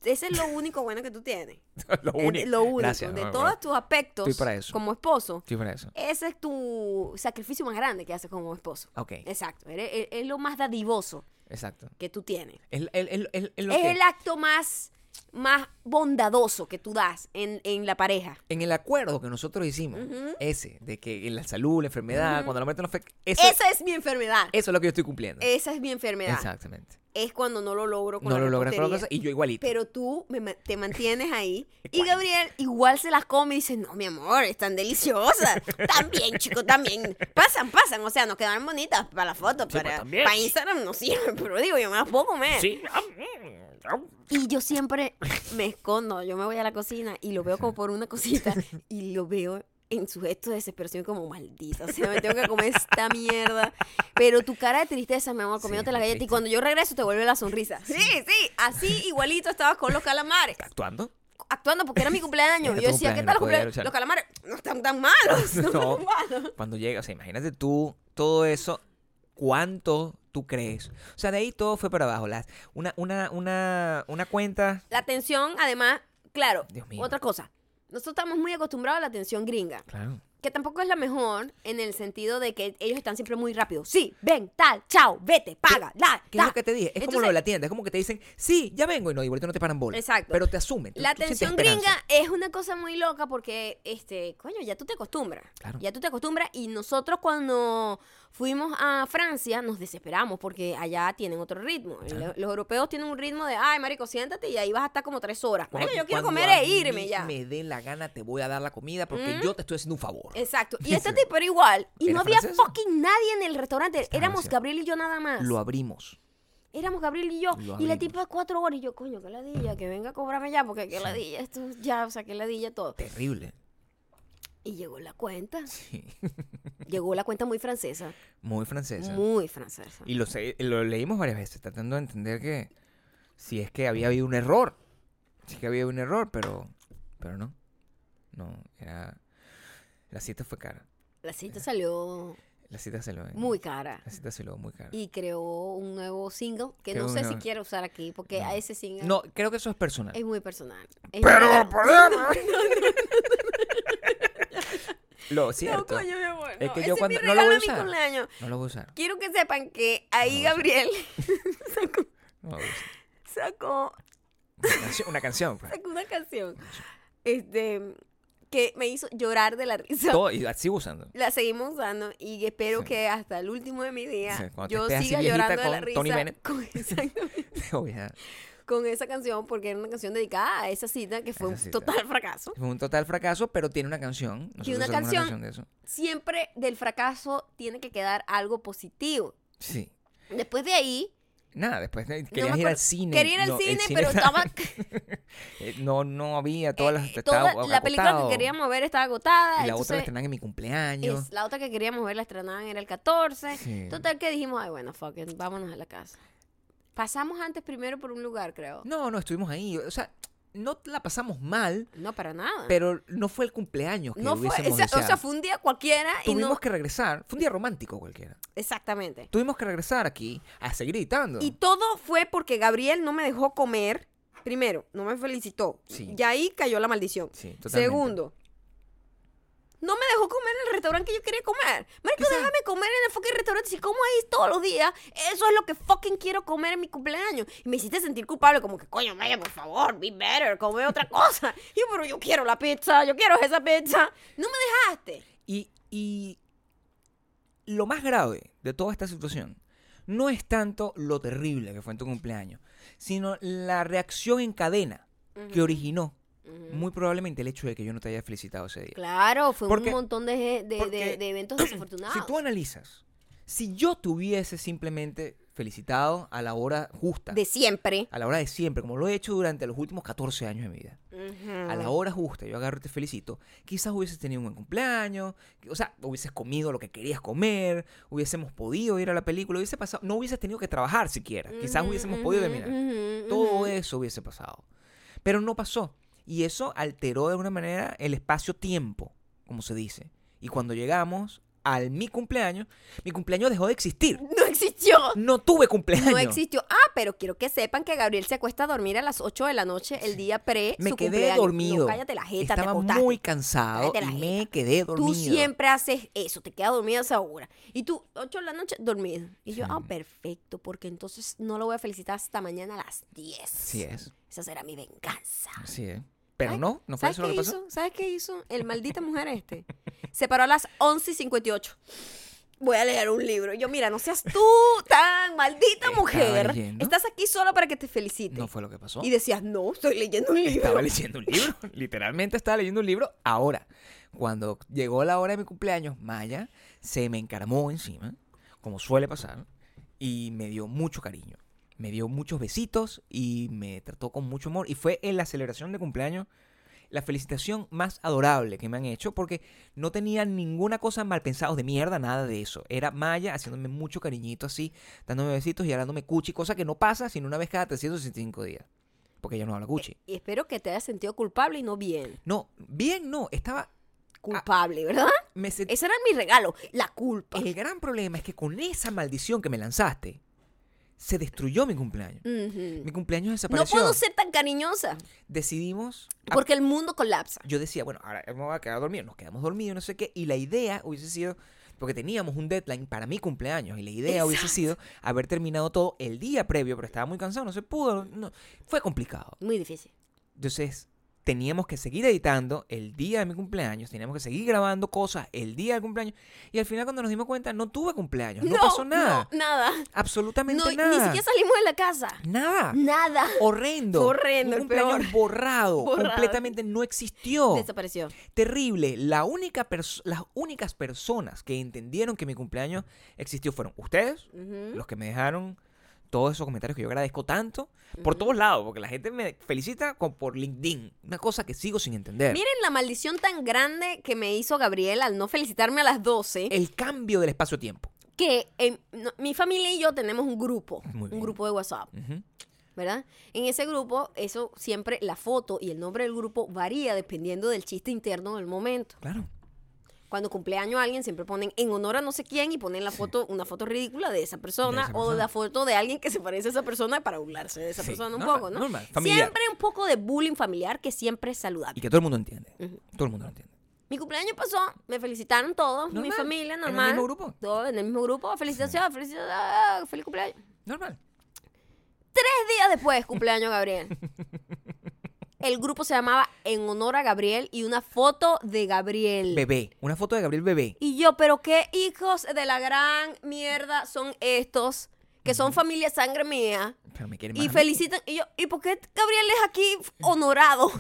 ese es lo único bueno que tú tienes. *laughs* lo único. Lo único, Gracias, de no, todos bueno, tus aspectos Estoy para eso. como esposo, Estoy para eso. ese es tu sacrificio más grande que haces como esposo. Ok, Exacto, es, es lo más dadivoso exacto. que tú tienes. Es, el- Es que- el acto más, más bondadoso que tú das en, en la pareja. En el acuerdo que nosotros hicimos, Ujú. ese, de que en la salud, la enfermedad, Ujú. cuando la muerte no fue... Eso, Esa es mi enfermedad. eso es lo que yo estoy cumpliendo. Esa es mi enfermedad. Exactamente. Es cuando no lo logro con No la lo logras con la cosa y yo igualito. Pero tú me te mantienes ahí. *laughs* y. Gabriel igual se las come y dice, no, mi amor, están deliciosas. *laughs* también, chico, también. Pasan, pasan. O sea, nos quedan bonitas para la foto. pues, para, Instagram no sirven. Pero digo, yo me las puedo comer. Sí. Y yo siempre me escondo. Yo me voy a la cocina y lo veo como por una cosita. Y lo veo en su gesto de desesperación como maldita. O sea, me tengo que comer esta mierda. Pero tu cara de tristeza, mi amor, comiéndote Sí, la galleta. Y cuando yo regreso te vuelve la sonrisa. Sí, sí. Así igualito estabas con los calamares. ¿Actuando? Actuando porque era mi cumpleaños. Era Yo decía, ¿qué tal los cumpleaños? Los calamares no están tan malos. No, *laughs* No. están tan malos. Cuando llega, o sea, imagínate tú todo eso, cuánto tú crees. O sea, de ahí todo fue para abajo. Las, una, una, una, una cuenta. La atención, además, claro, Dios mío. otra cosa. Nosotros estamos muy acostumbrados a la atención gringa. Claro. que tampoco es la mejor en el sentido de que ellos están siempre muy rápidos. Sí, ven, tal, chao, vete, paga, la, ¿Qué es lo que te dije? Es como lo de la tienda. Es como que te dicen, sí, ya vengo. Y no, igual no te paran bola. Exacto. Pero te asumen. tú- La tú atención gringa es una cosa muy loca porque, este, coño, ya tú te acostumbras. Claro. Ya tú te acostumbras y nosotros cuando fuimos a Francia nos desesperamos porque allá tienen otro ritmo. Los europeos tienen un ritmo de, ay, marico, siéntate y ahí vas a estar como tres horas. Marico, yo quiero comer a e irme mí ya. me dé la gana, te voy a dar la comida porque Mm. yo te estoy haciendo un favor. Exacto. Y *laughs* este tipo era igual. Y ¿Era no había francesa? fucking nadie en el restaurante. Éramos. Gabriel y yo nada más. Lo abrimos. Éramos Gabriel y yo. Lo Y la tipa cuatro horas. Y yo, coño, qué ladilla, que venga a cobrarme ya, porque qué Sí. ladilla, esto ya, o sea, qué ladilla todo. Terrible. Y llegó la cuenta. Sí. Llegó la cuenta muy francesa. Muy francesa. Muy francesa. Y lo, lo leímos varias veces, tratando de entender que si es que había habido un error. Si es que había habido un error, pero, pero no. No, era... La cita fue cara. La cita salió La cita se lo... muy cara. La cita se lo muy cara. Y creó un nuevo single que no sé una- si quiero usar aquí, porque No. a ese single No, creo que eso es personal. es muy personal. Es Pero muy- *laughs* lo cierto. No, coño, mi amor. Es no. que Ese yo es cuando- mi no lo voy a usar. No lo voy a usar. Quiero que sepan que ahí No Gabriel *laughs* sacó, No usar. sacó, Una canción, una canción. pues. sacó una canción este, que me hizo llorar de la risa. Todo, y la sigo usando. La seguimos usando y espero Sí. que hasta el último de mi día Sí, yo siga llorando de la risa Tony Bennett. con, *laughs* exactamente, con esa canción porque era una canción dedicada a esa cita que fue Esa un cita. total fracaso. Fue un total fracaso, pero tiene una canción. Nosotros una canción. de eso. Siempre del fracaso tiene que quedar algo positivo. Sí. Después de ahí, Nada, después no querías ir al cine. quería ir al no, cine, pero estaba *laughs* Eh, no, no había todas las. eh, toda la película que queríamos ver estaba agotada. Y la otra la entonces, estrenan en mi cumpleaños. es- la otra que queríamos ver la estrenaban era el 14. Sí. Total que dijimos, ay, bueno, fuck it, vámonos a la casa. Pasamos antes primero por un lugar, creo. No, no, estuvimos ahí. O sea, no la pasamos mal, No, para nada. pero no fue el cumpleaños que no fue, hubiésemos esa- o sea, fue un día cualquiera y Tuvimos no... que regresar. Fue un día romántico cualquiera. Exactamente. Tuvimos que regresar aquí a seguir editando. Y todo fue porque Gabriel no me dejó comer. Primero, no me felicitó. Sí. Y ahí cayó la maldición. Sí, totalmente. Segundo, no me dejó comer en el restaurante que yo quería comer. Marico, déjame comer en el fucking restaurante. Si como ahí todos los días, eso es lo que fucking quiero comer en mi cumpleaños. Y me hiciste sentir culpable, como que, coño, vaya, por favor, be better, come otra cosa. Y *laughs* yo, pero yo quiero la pizza, yo quiero esa pizza. No me dejaste. Y, y lo más grave de toda esta situación no es tanto lo terrible que fue en tu cumpleaños, sino la reacción en cadena que originó Muy probablemente el hecho de que yo no te haya felicitado ese día. Claro, fue Porque- un montón de, de- porque de- de eventos *clears throat* desafortunados. Si tú analizas, si yo te hubiese simplemente felicitado a la hora justa. De siempre. a la hora de siempre, como lo he hecho durante los últimos 14 años de mi vida. A la hora justa, yo agarro y te felicito. Quizás hubieses tenido un buen cumpleaños, o sea, hubieses comido lo que querías comer, hubiésemos podido ir a la película, hubiese pasado, no hubieses tenido que trabajar siquiera. Quizás hubiésemos podido terminar. Todo eso hubiese pasado. Pero no pasó. Y eso alteró de alguna manera el espacio-tiempo, como se dice. Y cuando llegamos al mi cumpleaños, mi cumpleaños dejó de existir. *laughs* No existió. No tuve cumpleaños. No existió. Ah, pero quiero que sepan que Gabriel se acuesta a dormir a las 8 de la noche el día pre Me su quedé cumpleaños. dormido. No, cállate la jeta, Estaba muy cansado y me quedé dormido. Tú siempre haces eso, te quedas dormido a esa hora. Y tú, 8 de la noche, dormido. Y yo, Sí. ah, perfecto, porque entonces no lo voy a felicitar hasta mañana a las 10. Así es. Esa será mi venganza. Así es. Pero ¿Sabes- no, no fue ¿sabes eso lo que pasó. hizo? ¿Sabes qué hizo el maldita mujer este? Se paró a las 11 y 58. Voy a leer un libro. Y Yo, mira, no seas tú tan maldita mujer. leyendo. Estás aquí solo para que te felicite. No fue lo que pasó. Y decías, no, estoy leyendo un libro. Estaba leyendo un libro. *laughs* Literalmente estaba leyendo un libro. Ahora, cuando llegó la hora de mi cumpleaños, Maya se me encaramó encima, como suele pasar, y me dio mucho cariño. Me dio muchos besitos y me trató con mucho amor. Y fue en la celebración de cumpleaños la felicitación más adorable que me han hecho porque no tenía ninguna cosa mal pensada de mierda, nada de eso. Era Maya haciéndome mucho cariñito así, dándome besitos y hablándome cuchi, cosa que no pasa sino una vez cada 365 días. Porque ella no habla cuchi. Y espero que te hayas sentido culpable y no bien. No, bien no, estaba... Culpable, ¿verdad? Me sent- Ese era mi regalo, la culpa. El gran problema es que con esa maldición que me lanzaste, se destruyó mi cumpleaños. Ujú. Mi cumpleaños No desapareció. puedo ser tan cariñosa Decidimos... porque el mundo colapsa. Yo decía, bueno, ahora me voy a quedar dormido. Nos quedamos dormidos, no sé qué. Y la idea hubiese sido... Porque teníamos un deadline para mi cumpleaños. Y la idea hubiese sido haber terminado todo el día previo. Pero estaba muy cansado, no se pudo. no- fue complicado. Muy difícil. Entonces, teníamos que seguir editando el día de mi cumpleaños, teníamos que seguir grabando cosas el día del cumpleaños. Y al final, cuando nos dimos cuenta, no tuve cumpleaños, no, pasó nada. No, nada. Absolutamente No, nada. Ni siquiera salimos de la casa. Nada. Nada. Horrendo. Horrendo, Un cumpleaños peor. borrado, Borrado. Completamente no existió. Desapareció. Terrible. La única las únicas personas que entendieron que mi cumpleaños existió fueron ustedes, los que me dejaron todos esos comentarios que yo agradezco tanto, por todos lados, porque la gente me felicita con, por LinkedIn. Una cosa que sigo sin entender. Miren la maldición tan grande que me hizo Gabriel al no felicitarme a las 12. El cambio del espacio-tiempo. que no- mi familia y yo tenemos un grupo, un grupo de WhatsApp. ¿verdad? En ese grupo, eso siempre, la foto y el nombre del grupo varía dependiendo del chiste interno del momento. Claro. Cuando cumpleaños alguien siempre ponen en honor a no sé quién y ponen la foto, una foto ridícula de esa persona, esa o la foto de alguien que se parece a esa persona para burlarse de esa Sí, persona un normal, poco, ¿no? normal, familiar. Siempre un poco de bullying familiar que siempre es Y saludable. que todo el mundo entiende. Todo el mundo lo entiende. Mi cumpleaños pasó, me felicitaron todos, mi Normal, familia en el normal. mismo grupo. Todos en el mismo grupo. Felicitaciones, felicitaciones, feliz cumpleaños. Normal. Tres días después, cumpleaños Gabriel. *laughs* El grupo se llamaba En Honor a Gabriel y una foto de Gabriel. Bebé. Una foto de Gabriel Bebé. Y yo, pero qué hijos de la gran mierda son estos, que son familia sangre mía. Pero me quiere más. Y a mí. felicitan. Y yo, ¿y por qué Gabriel es aquí honorado?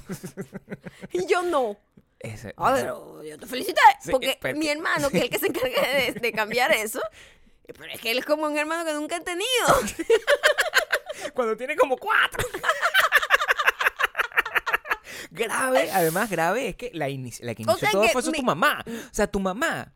*laughs* y yo no. Ese- A ver, yo te felicité. Sí, porque pero- mi hermano, que es el que se encarga de, de cambiar eso. Pero es que él es como un hermano que nunca he tenido. *laughs* Cuando tiene como cuatro. *laughs* grave, además grave es que la, inici- la que inició sea todo que fue eso mi- tu mamá. O sea, tu mamá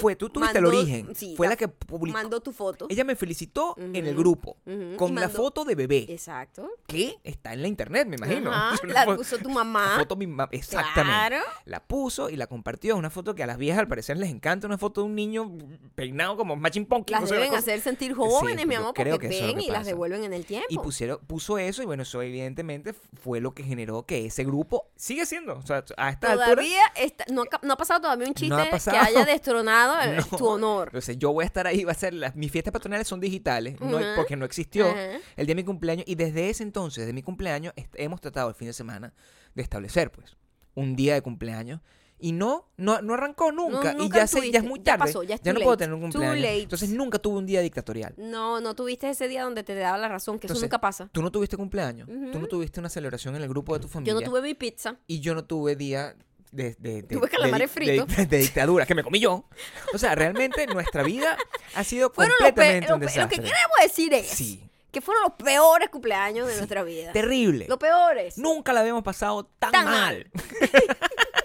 fue, tú tuviste el origen. sí, fue la- la que publicó. Mandó tu foto. Ella me felicitó en el grupo con la foto de bebé Exacto. que está en la internet, me imagino. *laughs* La puso tu la mamá. foto mi ma- exactamente. Claro. La puso y la compartió. Es una foto que a las viejas al parecer les encanta. Una foto de un niño peinado como Machine Punk. Las deben hacer sentir jóvenes, mi yo amor, creo porque que ven que y las devuelven en el tiempo. Y pusieron, puso eso y bueno, eso evidentemente fue lo que generó que ese grupo sigue siendo. O sea, a esta altura... Todavía está- no, ha, no ha pasado todavía un chiste No que haya destronado el- *laughs* No. tu honor. Entonces yo voy a estar ahí, va a ser las, mis fiestas patronales son digitales, hay- Ujú. porque no existió Ajá. el día de mi cumpleaños y desde ese entonces, desde mi cumpleaños, hemos tratado el fin de semana de establecer pues un día de cumpleaños y no no, no arrancó nunca y nunca ya se, ya es muy ya tarde, pasó, ya es no puedo tener un cumpleaños. Entonces nunca tuve un día dictatorial. No, no tuviste ese día donde te daba la razón, que eso nunca pasa. Tú no tuviste cumpleaños, tú no tuviste una celebración en el grupo de tu familia Yo no tuve mi pizza. y yo no tuve día de, de, de- Tuve de calamares fritos. de dictadura que me comí yo. O sea, realmente nuestra vida ha sido Fueron los pe- completamente lo, un pe- lo desastre. que queremos decir es Sí, que fueron los peores cumpleaños de nuestra vida. terrible. Los peores. Nunca la habíamos pasado tan, Tan mal. *laughs*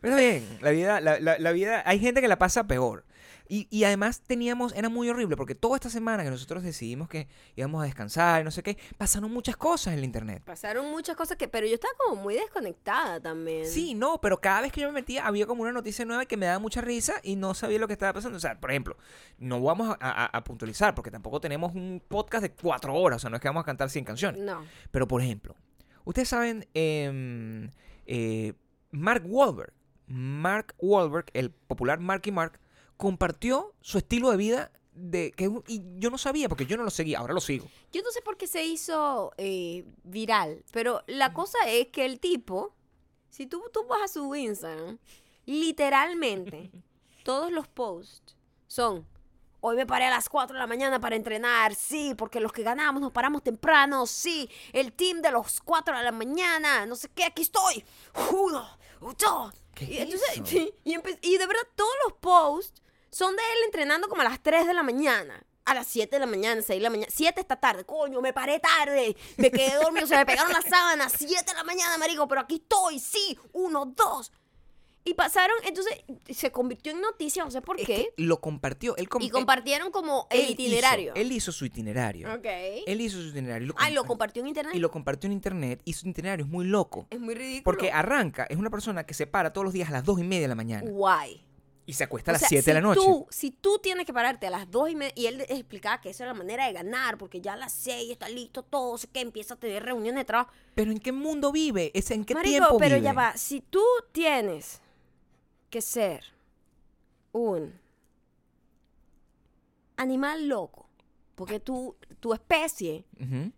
Pero bien, la vida, la, la- la vida, hay gente que la pasa peor. Y, y además teníamos, era muy horrible, porque toda esta semana que nosotros decidimos que íbamos a descansar y no sé qué, pasaron muchas cosas en el internet. Pasaron muchas cosas que, pero yo estaba como muy desconectada también. Sí, no, pero cada vez que yo me metía había como una noticia nueva que me daba mucha risa y no sabía lo que estaba pasando. O sea, por ejemplo, no vamos a, a- a puntualizar porque tampoco tenemos un podcast de cuatro horas, o sea, no es que vamos a cantar 100 canciones. No. Pero, por ejemplo, ustedes saben, em, eh, Mark Wahlberg, Mark Wahlberg, el popular Marky Mark, compartió su estilo de vida de que y yo no sabía porque yo no lo seguía, ahora lo sigo. Yo no sé por qué se hizo eh, viral, pero la cosa es que el tipo, si tú, tú vas a su Instagram, literalmente *laughs* todos los posts son, hoy me paré a las 4 de la mañana para entrenar, sí, porque los que ganamos nos paramos temprano, sí, el team de los 4 de la mañana, no sé qué, aquí estoy, uno, ¿Qué Y, es entonces, eso? sí, y, y de verdad todos los posts son de él entrenando como a las 3 de la mañana. A las 7 de la mañana, 6 de la mañana. 7 esta tarde, coño, me paré tarde. Me quedé dormido, se me pegaron las sábanas. 7 de la mañana, marico, pero aquí estoy, sí. Uno, dos. Y pasaron, entonces se convirtió en noticia, no sé por Es qué. que lo compartió. Él com- Y compartieron como el él itinerario. Hizo, él hizo su itinerario. ok. Él hizo su itinerario. lo Ah, ¿y lo compa- compartió en internet? Y lo compartió en internet y su itinerario es muy loco. Es muy ridículo. Porque arranca, es una persona que se para todos los días a las dos y media de la mañana Guay. y se acuesta a O las sea, 7 de la noche. Tú, si tú tienes que pararte a las 2 y media, y él explicaba que esa era la manera de ganar, porque ya a las 6 está listo todo, sé que empieza a tener reuniones de trabajo. Pero ¿en qué mundo vive? ¿Es ¿En qué Marico, tiempo pero vive? ya va, si tú tienes que ser un animal loco, porque tú, tu especie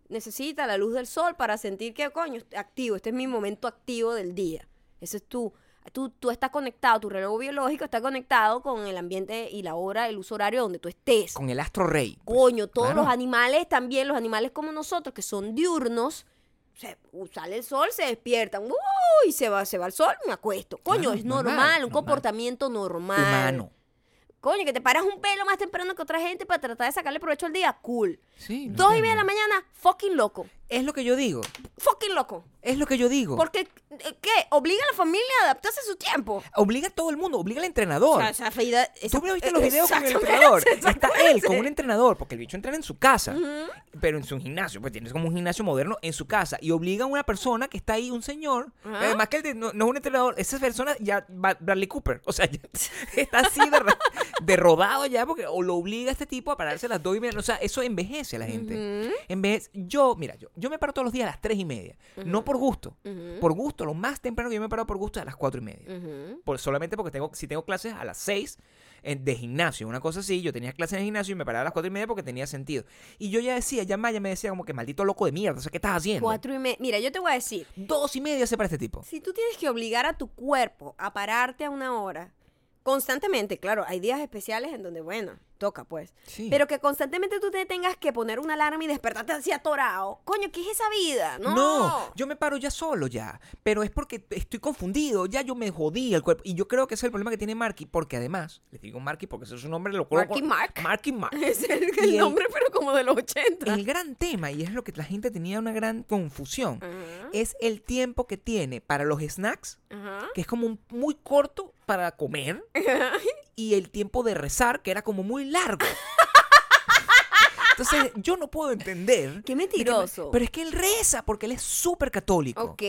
necesita la luz del sol para sentir que, coño, activo, este es mi momento activo del día. Ese es tú. Tú, tú estás conectado, tu reloj biológico está conectado con el ambiente y la hora, el uso horario donde tú estés. Con el astro rey. pues. Coño, todos claro. los animales también, los animales como nosotros, que son diurnos, se, sale el sol, se despiertan, ¡uh! y se va, se va el sol, me acuesto. Coño, Claro, es normal, normal, un normal. comportamiento normal. Humano. Coño, que te paras un pelo más temprano que otra gente para tratar de sacarle provecho al día, cool. Sí, no Dos y media de la mañana, fucking loco. Es lo que yo digo. Fucking loco. Es lo que yo digo. Porque, eh, ¿qué? Obliga a la familia a adaptarse a su tiempo. Obliga a todo el mundo, obliga al entrenador. O sea, esa feida- esa- ¿Tú no viste los videos con el entrenador? *laughs* Está él con un entrenador, porque el bicho entrena en su casa, pero en su gimnasio, pues tienes como un gimnasio moderno en su casa y obliga a una persona que está ahí, un señor, que además que él de- no, no es un entrenador, esa persona ya Bradley Cooper, o sea, ya *laughs* está así de, de rodado ya porque o lo obliga a este tipo a pararse a las dos y media, o sea, eso envejece a la gente. Ujú. Envejece- yo, mira, yo, yo me paro todos los días a las tres y media, no por gusto, por gusto, lo más temprano que yo me paro por gusto es a las cuatro y media por, solamente porque tengo, si tengo clases a las 6 de gimnasio, una cosa así, yo tenía clases en gimnasio y me paraba a las 4 y media porque tenía sentido. Y yo ya decía, ya Maya me decía como que maldito loco de mierda, o sea, ¿qué estás haciendo? Cuatro y media. Mira, yo te voy a decir, Dos y media se para este tipo. si tú tienes que obligar a tu cuerpo a pararte a una hora, constantemente, claro, hay días especiales en donde, bueno, toca pues. Sí. Pero que constantemente tú te tengas que poner una alarma y despertarte así atorado. Coño, ¿qué es esa vida? No. No, yo me paro ya solo ya, pero es porque estoy confundido, ya yo me jodí el cuerpo y yo creo que ese es el problema que tiene Marky, porque además, les digo Marky porque ese es su nombre, lo coloco- Marky Mark. Marky Mark. *laughs* Es el, el el- nombre, pero como de los 80. El gran tema, y es lo que la gente tenía una gran confusión, Ajá, es el tiempo que tiene para los snacks ajá. que es como un- muy corto para comer *laughs* y el tiempo de rezar que era como muy largo. *laughs* Entonces, yo no puedo entender. Qué mentiroso. pero es que él reza porque él es súper católico. Ok.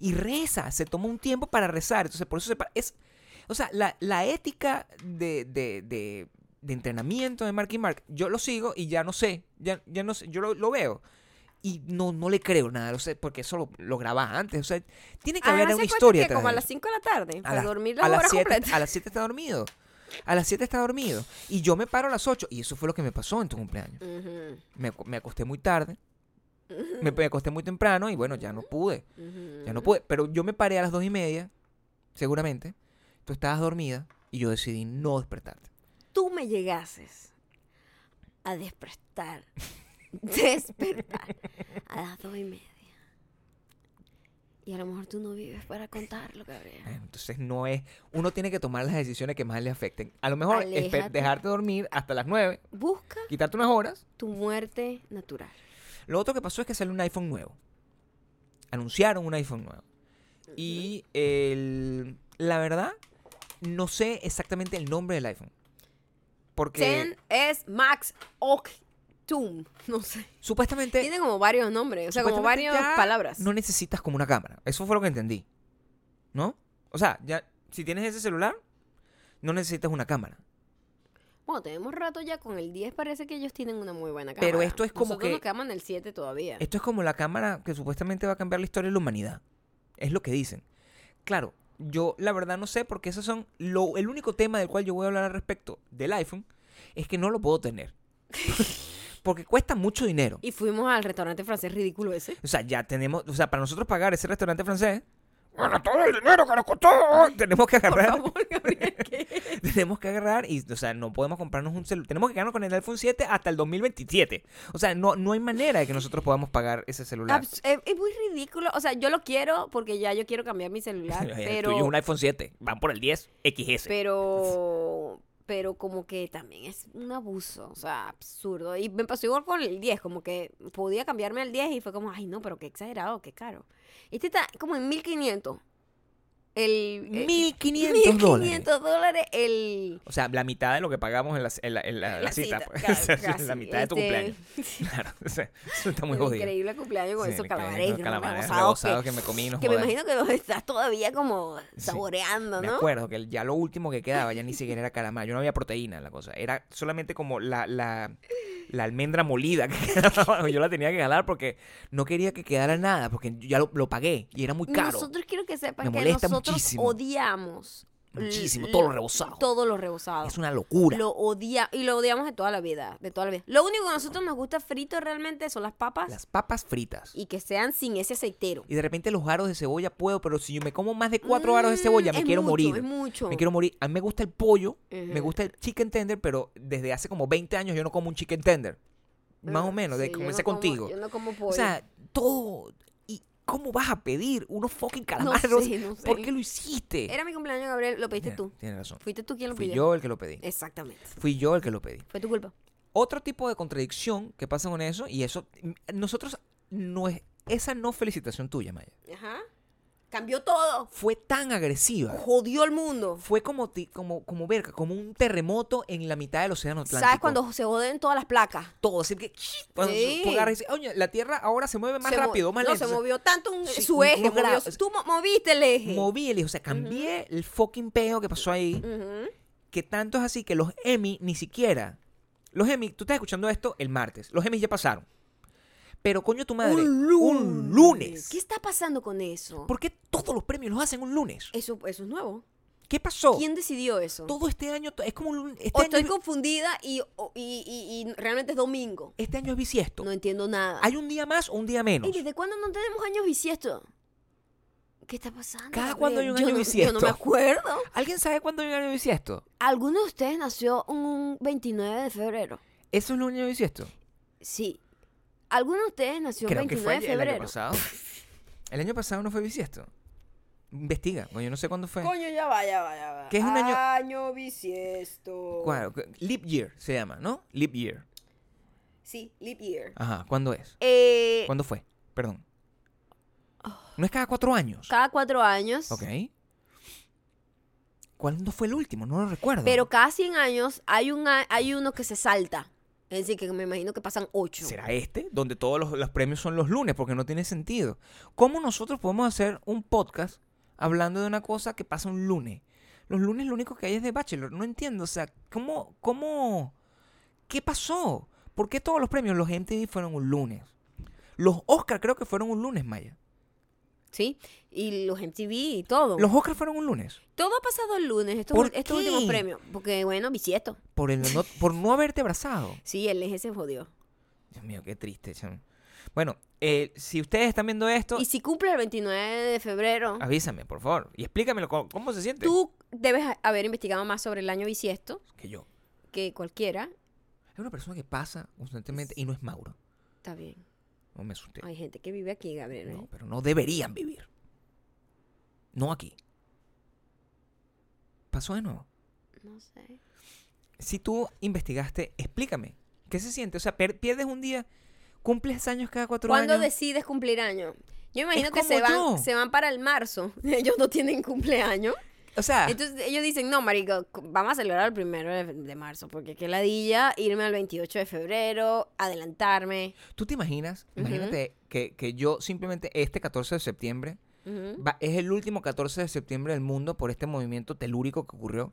Y reza, se toma un tiempo para rezar. Entonces, por eso se es O sea, la, la ética de, de, de, de entrenamiento de Marky Mark, yo lo sigo y ya no sé. Ya, ya no sé, yo lo, lo veo. Y no, no le creo nada, o sea, porque eso lo, lo graba antes. O sea, tiene que haber Además, una historia que como a las eso. 5 de la tarde, A para las- dormir a la las hora siete- completa. A las 7 está dormido. A las 7 está dormido. Y yo me paro a las 8. Y eso fue lo que me pasó en tu cumpleaños. Me, me acosté muy tarde. Me, me acosté muy temprano y bueno, ya no pude. Ya no pude. Pero yo me paré a las 2 y media, seguramente. Tú estabas dormida y yo decidí no despertarte. Tú me llegases a despertar, *laughs* despertar a las dos y media. Y a lo mejor tú no vives para contarlo, Gabriel. Entonces no es, uno tiene que tomar las decisiones que más le afecten. A lo mejor Aléjate. dejarte dormir hasta las 9, Busca quitarte unas horas. tu muerte natural. Lo otro que pasó es que salió un iPhone nuevo. Anunciaron un iPhone nuevo. Y el- la verdad, no sé exactamente el nombre del iPhone. Porque Ten es Max Octum. *laughs* No sé. supuestamente Tiene como varios nombres, o sea, como varias palabras. no necesitas como una cámara. Eso fue lo que entendí. ¿No? O sea, ya si tienes ese celular, no necesitas una cámara. Bueno, tenemos rato ya con el 10, parece que ellos tienen una muy buena cámara. Pero esto es como Nosotros que- nos el 7 todavía. Esto es como la cámara que supuestamente va a cambiar la historia de la humanidad. Es lo que dicen. Claro, yo la verdad no sé porque esos son lo, el único tema del cual yo voy a hablar al respecto del iPhone es que no lo puedo tener. *laughs* porque cuesta mucho dinero. Y fuimos al restaurante francés ridículo ese. O sea, ya tenemos, o sea, para nosotros pagar ese restaurante francés, bueno, todo el dinero que nos costó, tenemos que *laughs* Por agarrar, favor, Gabriel, ¿qué? *laughs* tenemos que agarrar y, o sea, no podemos comprarnos un celular, tenemos que quedarnos con el iPhone 7 hasta el 2027. O sea, no, no hay manera de que nosotros podamos pagar ese celular. Abs- Es, es muy ridículo. O sea, yo lo quiero porque ya yo quiero cambiar mi celular. *laughs* El pero, tuyo es un iPhone 7, van por el 10 XS. pero, pero como que también es un abuso. O sea, absurdo. Y me pasó igual con el 10. Como que podía cambiarme al 10 y fue como, ay, no, pero qué exagerado, qué caro. Este está como en 1500. El. eh, 1500 dólares. 1500 dólares el. O sea, la mitad de lo que pagamos en la, en la- en la- la cita. pues. ca- *laughs* O sea, casi, la mitad de tu este, cumpleaños. *laughs* Claro, o sea, eso está muy el jodido. increíble cumpleaños con Sí, esos calamares, calamares rebozados que- que me comí, no que me imagino que los estás todavía como Sí. saboreando, Me ¿no? acuerdo que ya lo último que quedaba ya ni siquiera era calamar. Yo no había proteína en la cosa. Era solamente como la, la, la almendra molida que *laughs* quedaba. Yo la tenía que jalar porque no quería que quedara nada. Porque yo ya lo, lo pagué y era muy caro. Nosotros quiero que sepan Me que molesta nosotros muchísimo. odiamos. Muchísimo, todo lo rebozado. Todo lo rebozado. Es una locura. Lo odia y lo odiamos de toda la vida, de toda la vida. Lo único que a nosotros nos gusta frito realmente son las papas Las papas fritas. y que sean sin ese aceitero. Y de repente los aros de cebolla puedo, pero si yo me como más de cuatro aros de cebolla, Mm, me quiero mucho, morir. Es mucho. Me quiero morir. A mí me gusta el pollo, me gusta el chicken tender, pero desde hace como 20 años yo no como un chicken tender. Más Ah, o menos, de sí, yo comencé no como- contigo. Yo no como pollo. O sea, todo. ¿Y cómo vas a pedir unos fucking no calamares? sé, no sé. ¿Por qué lo hiciste? Era mi cumpleaños, Gabriel, lo pediste tú. Tienes razón. Fuiste tú quien lo Fui pidió. yo el que lo pedí. Exactamente. Fui yo el que lo pedí. Fue tu culpa. Otro tipo de contradicción que pasa con eso, y eso, nosotros, no es, esa no felicitación tuya, Maya, Ajá. Cambió todo. fue tan agresiva. Jodió el mundo. Fue como, ti- como, como verga, como un terremoto en la mitad del océano Atlántico. ¿Sabes cuando se joden todas las placas? todo, así que cuando Sí. tú agarras y dices, oye, la Tierra ahora se mueve más Se mo- rápido, más no, lento. se movió tanto un- sí, su unos eje. movió- grados. tú mo- moviste el eje. Moví el hijo, o sea, cambié el fucking peo que pasó ahí. Ujú. Que tanto es así que los Emmy ni siquiera. Los Emmy, tú estás escuchando esto el martes. Los Emmy ya pasaron. Pero coño tu madre, un lunes. ¿Qué está pasando con eso? ¿Por qué todos los premios los hacen un lunes? Eso, eso es nuevo. ¿Qué pasó? ¿Quién decidió eso? Todo este año es como un lunes. Este, o estoy es- confundida y, o- y, y- y realmente es domingo. este año es bisiesto. No entiendo nada. ¿Hay un día más o un día menos? ¿Y desde cuándo no tenemos años bisiestos? ¿Qué está pasando? Cada cuándo hay un Yo año no- bisiesto. Yo no me acuerdo. ¿Alguien sabe cuándo hay un año bisiesto? ¿Alguno de ustedes nació un 29 de febrero? ¿Eso es un año bisiesto? Sí. ¿Alguno de ustedes nació un Creo que 29 fue de el año febrero? pasado. El año pasado no fue bisiesto. Investiga, yo no sé cuándo fue. Coño, ya va, ya va, ya va. ¿Qué es un año- Año bisiesto. ¿Cuál? Leap year se llama, ¿no? Leap year. Sí, leap year. Ajá, ¿cuándo es? Eh, ¿Cuándo fue? Perdón. No es cada cuatro años. cada cuatro años. Ok. ¿Cuándo fue el último? No lo recuerdo. Pero cada 100 años hay, un, a- hay uno que se salta. Es decir, que me imagino que pasan ocho. ¿Será este? Donde todos los, los premios son los lunes, porque no tiene sentido. ¿Cómo nosotros podemos hacer un podcast hablando de una cosa que pasa un lunes? Los lunes lo único que hay es de Bachelor. No entiendo. O sea, ¿cómo, cómo, qué pasó? ¿Por qué todos los premios, los MTV fueron un lunes? Los Oscar creo que fueron un lunes, Maya. ¿Sí? Y los MTV y todo. Los Oscar fueron un lunes. Todo ha pasado el lunes, estos, ¿Por estos qué? últimos premios. Porque, bueno, bisiesto. Por, el no, por no haberte abrazado. *laughs* Sí, el eje se jodió. Dios mío, qué triste, chamo. Bueno, eh, si ustedes están viendo esto, Y si cumple el 29 de febrero, avísame, por favor. Y explícamelo, ¿cómo, cómo se siente? tú debes ha- haber investigado más sobre el año bisiesto Que yo. que cualquiera. Es una persona que pasa constantemente y no es Mauro. Está bien. No me asusté. Hay gente que vive aquí, Gabriel. ¿eh? No, pero no deberían vivir. No aquí. Pasó de nuevo. No sé. Si tú investigaste, explícame. ¿Qué se siente? O sea, pierdes un día, cumples años cada cuatro ¿Cuándo años. decides cumplir año? Yo imagino que se van, yo. se van para el marzo. *laughs* Ellos no tienen cumpleaños. O sea, Entonces ellos dicen, no, marico, vamos a celebrar el primero de, de marzo, porque qué ladilla irme al 28 de febrero, adelantarme. tú te imaginas, imagínate que, que yo simplemente este 14 de septiembre, va- es el último 14 de septiembre del mundo por este movimiento telúrico que ocurrió.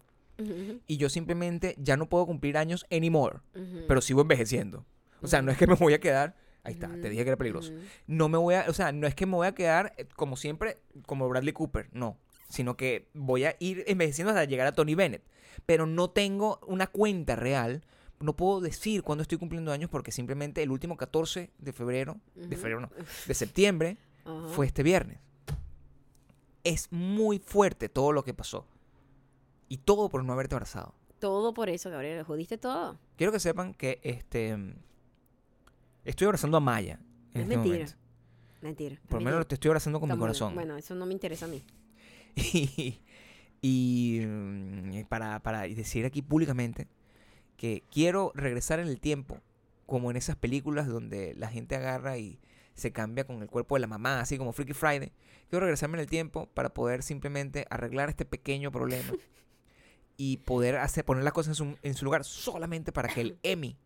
Y yo simplemente ya no puedo cumplir años anymore. Pero sigo envejeciendo. O sea, no es que me voy a quedar. Ahí está, te dije que era peligroso. No me voy a. O sea, no es que me voy a quedar eh, como siempre, como Bradley Cooper. No. Sino que voy a ir envejeciendo hasta llegar a Tony Bennett. Pero no tengo una cuenta real. No puedo decir cuándo estoy cumpliendo años porque simplemente el último 14 de febrero, de Ujú. febrero no, de septiembre, Ajá. fue este viernes. Es muy fuerte todo lo que pasó. Y todo por no haberte abrazado. Todo por eso, Gabriel. Jodiste todo. Quiero que sepan que este estoy abrazando a Maya. En Es este mentira. momento. Mentira. Por lo menos te estoy abrazando con mi corazón. Bueno, eso no me interesa a mí. Y, *laughs* y, mm, para, para decir aquí públicamente que quiero regresar en el tiempo, como en esas películas donde la gente agarra y se cambia con el cuerpo de la mamá, así como Freaky Friday. Quiero regresarme en el tiempo para poder simplemente arreglar este pequeño problema *laughs* y poder hacer, poner las cosas en su, en su lugar solamente para que el Emmy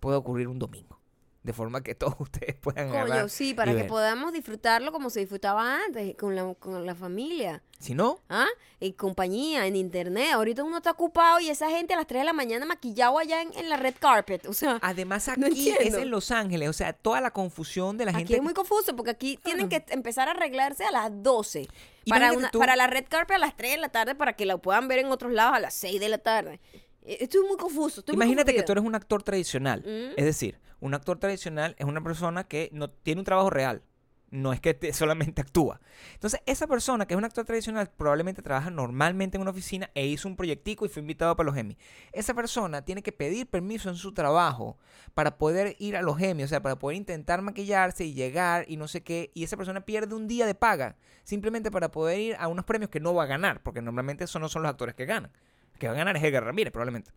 pueda ocurrir un domingo. De forma que *laughs* todos ustedes puedan Coño, agarrar. sí, para y que ver. podamos disfrutarlo como se disfrutaba antes, con la, con la familia. Si no, ¿Ah? En compañía, en internet. Ahorita uno está ocupado y esa gente a las 3 de la mañana maquillado allá en, en la red carpet. O sea, Además *laughs* No aquí es en Los Ángeles, o sea, toda la confusión de la aquí gente. es muy confuso porque aquí tienen que empezar a arreglarse a las 12. Para, una- tú- para la red carpet a las 3 de la tarde para que la puedan ver en otros lados a las 6 de la tarde. Eh, Estoy muy confuso. Estoy muy Imagínate que tú eres un actor tradicional. Mm. Es decir, un actor tradicional es una persona que no tiene un trabajo real. No es que te- *laughs* solamente actúa. Entonces, esa persona que es un actor tradicional probablemente trabaja normalmente en una oficina e hizo un proyectico y fue invitado para los Emmy. Esa persona tiene que pedir permiso en su trabajo para poder ir a los Emmy, o sea, para poder intentar maquillarse y llegar y no sé qué. Y esa persona pierde un día de paga simplemente para poder ir a unos premios que no va a ganar, porque normalmente esos no son los actores que ganan. Que va a ganar es Edgar Ramírez, probablemente.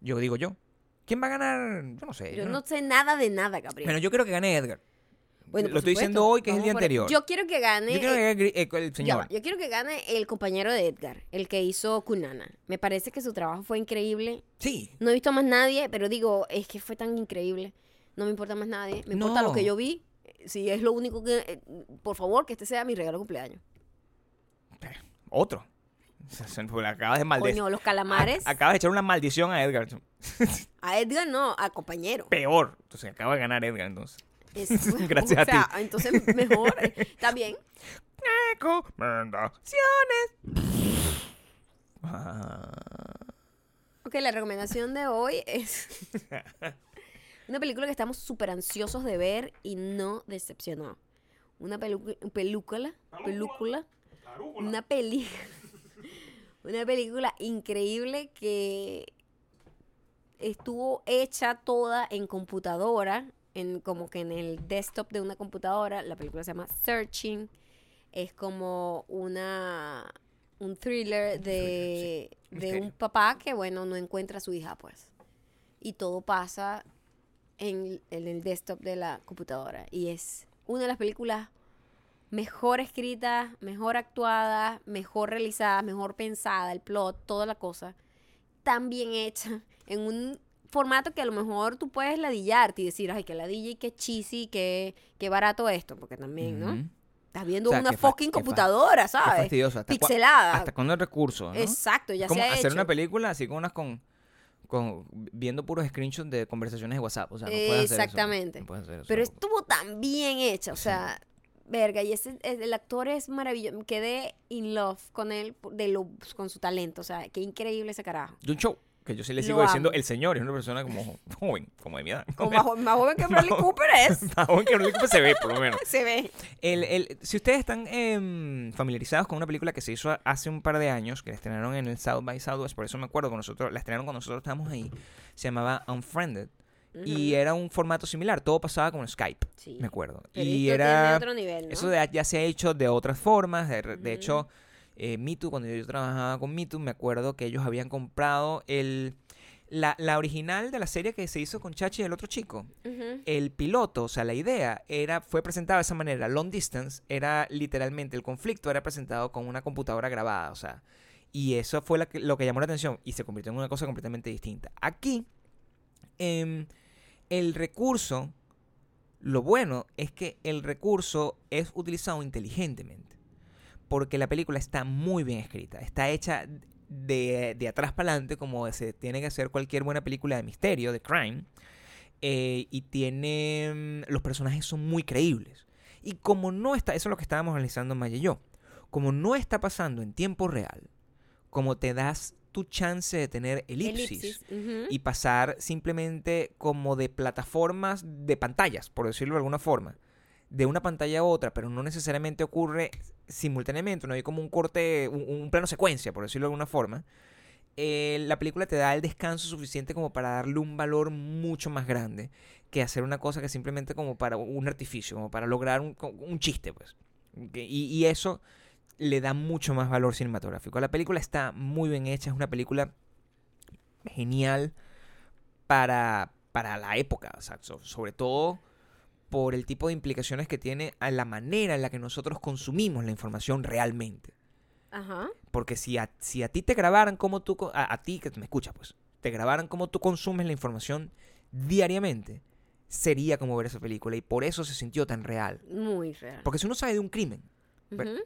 Yo digo yo. ¿Quién va a ganar? Yo no sé. Yo no sé nada de nada, Gabriel. Bueno, yo quiero que gane Edgar. Bueno, lo estoy supuesto. diciendo hoy, que es el día anterior. Yo quiero que gane. Yo quiero que gane el, el ya señor. va, yo quiero que gane el compañero de Edgar, el que hizo Kunana. Me parece que su trabajo fue increíble. Sí. No he visto más nadie, pero digo, es que fue tan increíble. No me importa más nadie. Me importa lo que yo vi. Si es lo único que. eh, Por favor, que este sea mi regalo de cumpleaños. Otro. Acabas de maldecir. Coño, los calamares. Acabas de echar una maldición a Edgar. *laughs* A Edgar no, al compañero. Peor. Entonces acaba de ganar Edgar entonces. Es- *laughs* Gracias o a sea, ti. Entonces, mejor. eh, Está bien. Recomendaciones. Ah, Ok, la recomendación de hoy es *laughs* una película que estamos súper ansiosos de ver y no decepcionó. Una pelu- película, película, una peli, una película increíble que estuvo hecha toda en computadora, en como que en el desktop de una computadora. La película se llama Searching. Es como una un thriller de, sí, de misterio. un papá que, bueno, no encuentra a su hija, pues. Y todo pasa en, en el desktop de la computadora. Y es una de las películas mejor escritas, mejor actuadas, mejor realizadas, mejor pensada, el plot, toda la cosa. Tan bien hecha, *laughs* en un formato que a lo mejor tú puedes ladillarte y decir, ay, qué ladilla y qué cheesy, qué, qué barato esto, porque también, ¿no? ujú. Estás viendo O sea, una qué fucking qué computadora, Qué ¿sabes? fastidioso. ¿Hasta Pixelada. ¿Hasta cuándo el recurso? ¿no? Exacto, ya Como se ha hacer hecho. una película así con unas con, con viendo puros screenshots de conversaciones de WhatsApp. O sea, no puedes hacer eso. Exactamente. No puedes hacer eso Pero estuvo tan bien hecha, o Sí. Verga, y ese, es- el actor es maravilloso. Quedé in love con él, de lo, con su talento, o sea, qué increíble ese carajo. De un show. Que yo sí le sigo diciendo el señor. Es una persona como joven, como de mi edad. Como más, jo- más joven que *laughs* Bradley. Cooper es. *laughs* Más joven que Bradley Cooper se ve, por lo menos. *laughs* Se ve. El, el- si ustedes están em, familiarizados con una película que se hizo hace un par de años, que la estrenaron en el South by Southwest, por eso me acuerdo con nosotros, la estrenaron cuando nosotros estábamos ahí, se llamaba Unfriended. Y era un formato similar, todo pasaba con Skype, Sí. me acuerdo. Pero y era... otro nivel, ¿no? Eso de- ya se ha hecho de otras formas, de, hecho, eh, Me Too, cuando yo trabajaba con Me Too, me acuerdo que ellos habían comprado el, la, la original de la serie que se hizo con Chachi y el otro chico. El piloto, o sea, la idea era, fue presentada de esa manera. Long distance era literalmente el conflicto, era presentado con una computadora grabada, o sea. Y eso fue la que- lo que llamó la atención y se convirtió en una cosa completamente distinta. Aquí, em, el recurso, lo bueno es que el recurso es utilizado inteligentemente. Porque la película está muy bien escrita. Está hecha de, de atrás para adelante, como se tiene que hacer cualquier buena película de misterio, de crime. Eh, y tiene. mm, Los personajes son muy creíbles. Y como no está. Eso es lo que estábamos analizando Maya y yo. Como no está pasando en tiempo real, como te das tu chance de tener elipsis, y pasar simplemente como de plataformas de pantallas, por decirlo de alguna forma, de una pantalla a otra, pero no necesariamente ocurre simultáneamente, no hay como un corte, un, un plano secuencia, por decirlo de alguna forma. eh, la película te da el descanso suficiente como para darle un valor mucho más grande que hacer una cosa que simplemente como para un artificio, como para lograr un, un chiste, pues. Y eso le da mucho más valor cinematográfico. La película está muy bien hecha, es una película genial para, para la época, o sea, so- sobre todo por el tipo de implicaciones que tiene a la manera en la que nosotros consumimos la información realmente. Ajá. Porque si a, si a ti te grabaran como tú, a, a ti que me escuchas, pues, te grabaran como tú consumes la información diariamente, sería como ver esa película y por eso se sintió tan real. Muy real. Porque si uno sabe de un crimen, Ujú.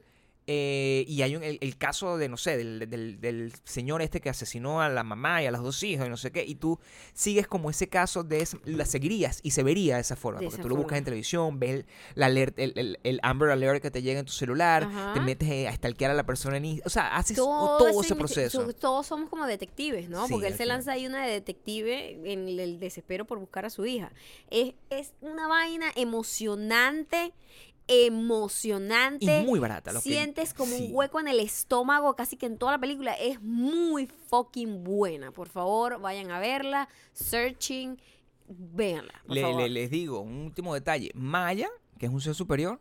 Eh, y hay un- el, el caso de, no sé, del, del- del señor este que asesinó a la mamá y a las dos hijas y no sé qué, y tú sigues como ese caso de esa- la seguirías y se vería de esa forma, De porque esa tú lo buscas en televisión, ves el, la alert- el, el- el Amber Alert que te llega en tu celular, Ajá. te metes eh, a stalkear a la persona en o sea, haces Todo todo, ese proceso. so- Todos somos como detectives, ¿no? Sí, Porque él se lanza ahí una de detective en el, el desespero por buscar a su hija. Es, es una vaina emocionante, emocionante. Y muy barata. Lo que- Sientes como sí. un hueco en el estómago casi que en toda la película. Es muy fucking buena. Por favor, vayan a verla. Searching. Véanla. Por Le- favor. le- les digo, un último detalle. Maya, que es un ser superior,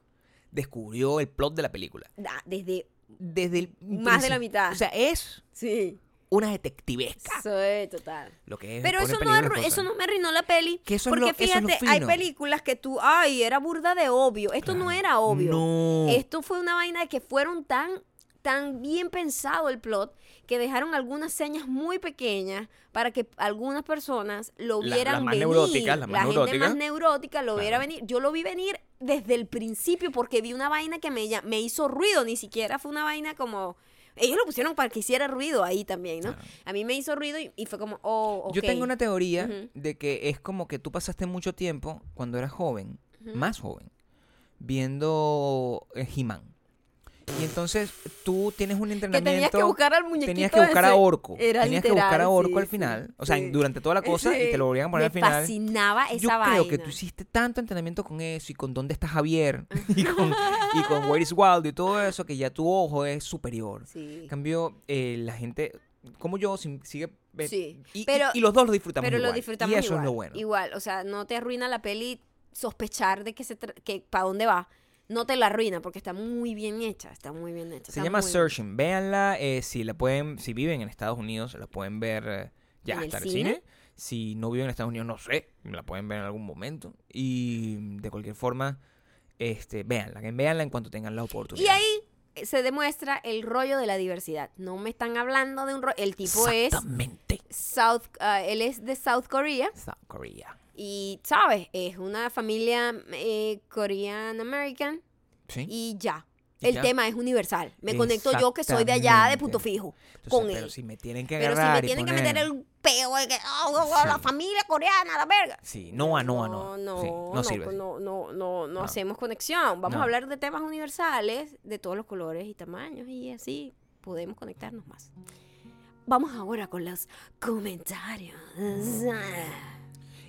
descubrió el plot de la película. Da- desde. Desde el Más de la mitad. O sea, es Sí. Una detectivesca. Eso es total. Lo que es Pero eso no, arru- eso no me arruinó la peli. Que eso es porque lo- eso es lo fíjate, hay películas que tú, ay, era burda de obvio. Esto no era obvio. No. Esto fue una vaina de que fueron tan, tan bien pensado el plot que dejaron algunas señas muy pequeñas para que algunas personas lo La- vieran las más venir. neuróticas, las más la gente más neurótica lo viera venir. Yo lo vi venir desde el principio porque vi una vaina que me, me hizo ruido. Ni siquiera fue una vaina como... Ellos lo pusieron para que hiciera ruido ahí también, ¿no? Claro. A mí me hizo ruido y, y fue como, oh, ok. Yo tengo una teoría de que es como que tú pasaste mucho tiempo cuando eras joven, más joven, viendo eh, He-Man. Y entonces tú tienes un Que entrenamiento. tenías que buscar al muñequito Tenías que buscar a. Orco. Era tenías que buscar a Orco sí, al final. o sea, sí. durante toda la cosa y te lo volvían a poner me al final. fascinaba esa Yo vaina. creo que tú hiciste tanto entrenamiento con eso y con dónde está Javier *laughs* *laughs* y con, y con Where is Waldo y todo eso que ya tu ojo es superior. En cambio, eh, la gente como yo si- sigue y, y- pero- y los dos lo disfrutamos Pero lo igual. disfrutamos y eso igual. es lo bueno. Igual, o sea, no te arruina la peli sospechar de que se que para dónde va. No te la arruina porque está muy bien hecha, está muy bien hecha. Se llama Searching. Véanla. eh, si la pueden, si viven en Estados Unidos, la pueden ver eh, ya ¿En hasta el cine? cine. Si no viven en Estados Unidos, no sé. La pueden ver en algún momento. Y de cualquier forma, este, véanla. Véanla en cuanto tengan la oportunidad. Y ahí se demuestra el rollo de la diversidad. No me están hablando de un rollo. El tipo es Exactamente. South, ah, él es de South Korea South Korea. Y sabes, es una familia eh, Korean American ¿Sí? y ya. Y El ya. tema es universal. Me conecto yo que soy de allá de punto fijo Entonces, con pero él. si me tienen que Pero si agarrar me tienen que meter el peo de que oh, oh, oh, la familia coreana, la verga. Sí, no a no a No, no. no, Sí, no, no, sirve. así. no, no, no, no hacemos conexión. Vamos a hablar de temas universales de todos los colores y tamaños y así podemos conectarnos más. Vamos ahora con los comentarios.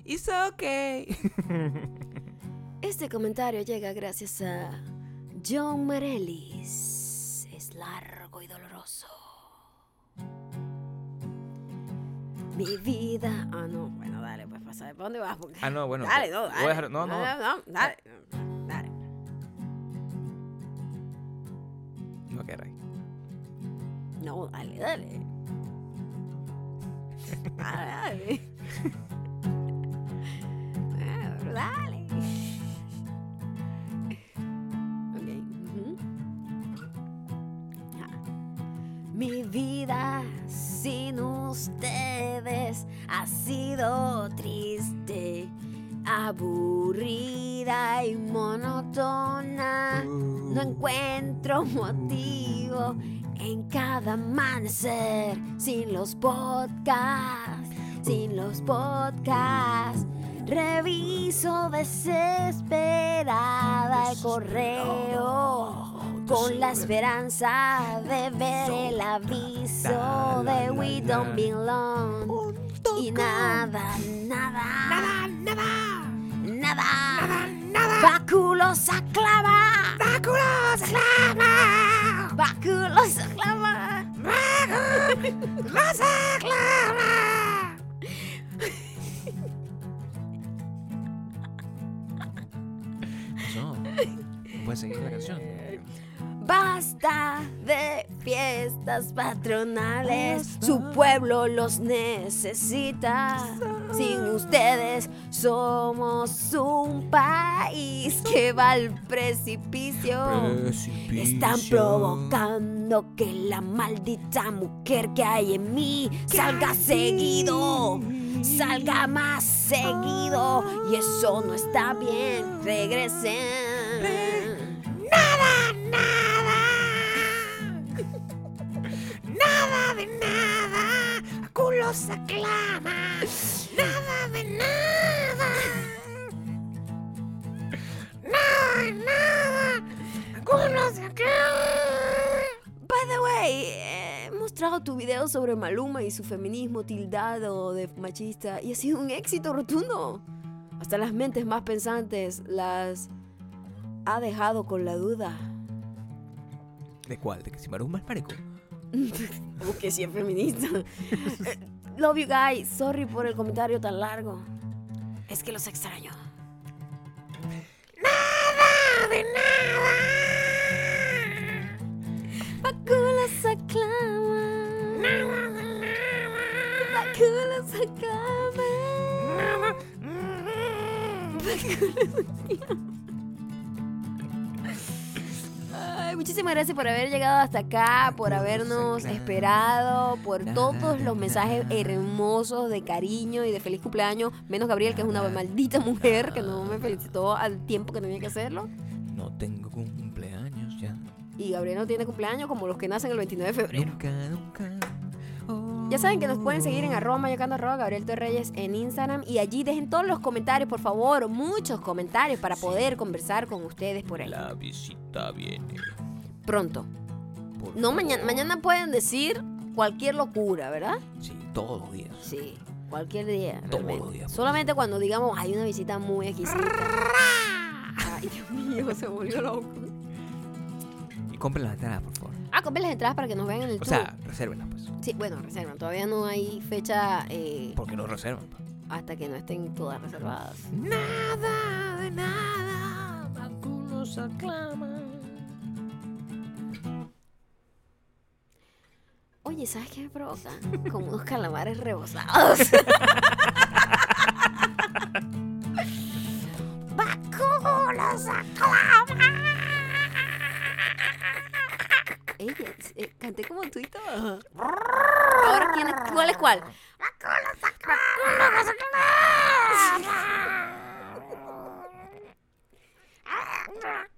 It's okay. *laughs* Este comentario llega gracias a John Marelis. Es largo y doloroso. Mi vida. Ah, no. Bueno, dale, pues pasa. ¿Para dónde vas? Porque- Ah, no, bueno. Dale, no, voy a dale. dejar- no, no. no, dale. Dale. Quedar ahí. No, dale, dale. Dale, dale. *laughs* Dale. Ah. Mi vida sin ustedes ha sido triste, aburrida y monótona. No encuentro motivo en cada amanecer sin los podcasts, sin los podcasts. Reviso desesperada el correo con la esperanza de ver el aviso de We Don't Belong. Y nada, nada, nada, nada, nada, nada. Báculos aclama, báculos aclama, báculos aclama, báculos aclama. Seguir la canción. Basta de fiestas patronales, su pueblo los necesita. Sin ustedes somos un país que va al precipicio. Están provocando que la maldita mujer que hay en mí salga seguido, salga más seguido. Y eso no está bien. Regresen. Nada, nada. De nada. Culos aclama. Nada de nada. Nada de nada. Culos aclama. By the way, he mostrado tu video sobre Maluma y su feminismo tildado de machista y ha sido un éxito rotundo. Hasta las mentes más pensantes las ha dejado con la duda. ¿De cuál? ¿De que si Maruma es marico? *laughs* Como que sí es feminista. Eh, Love you guys. Sorry por el comentario tan largo. Es que los extraño. Nada de nada. Baculas aclama. Nada de nada. Baculas aclama. Ay, muchísimas gracias por haber llegado hasta acá, por habernos esperado, por todos los mensajes hermosos de cariño y de feliz cumpleaños, menos Gabriel, que es una maldita mujer que no me felicitó al tiempo que tenía que hacerlo. No tengo cumpleaños ya. Y Gabriel no tiene cumpleaños como los que nacen el 29 de febrero. Nunca, nunca. Oh. Ya saben que nos pueden seguir en arroba mayocando arroba Gabriel Torreyes en Instagram y allí dejen todos los comentarios, por favor, muchos comentarios para poder conversar con ustedes por ahí. La visita viene. Pronto. por No, mañana, mañana pueden decir cualquier locura, ¿verdad? Sí, todos los días. Sí, cualquier día. Todos realmente. los días. Solamente cuando digamos hay una visita muy exquisita. Ay, Dios mío, se volvió loco. Y compren las entradas, por favor. Ah, compren las entradas para que nos vean en el O tour. sea, resérvenlas, pues. sí, bueno, reservan. Todavía no hay fecha eh, ¿Por qué no reservan? pues? hasta que no estén todas reservadas. Nada de nada. Algunos aclaman. Oye, ¿sabes qué me provoca? Como unos calamares rebozados. *laughs* ¡Vacunos aclaman! Ella, eh, eh, canté como tú y todo. Ahora, ¿quién es, ¿cuál es cuál? ¡Vacunos aclaman! ¡Vacunos! *laughs*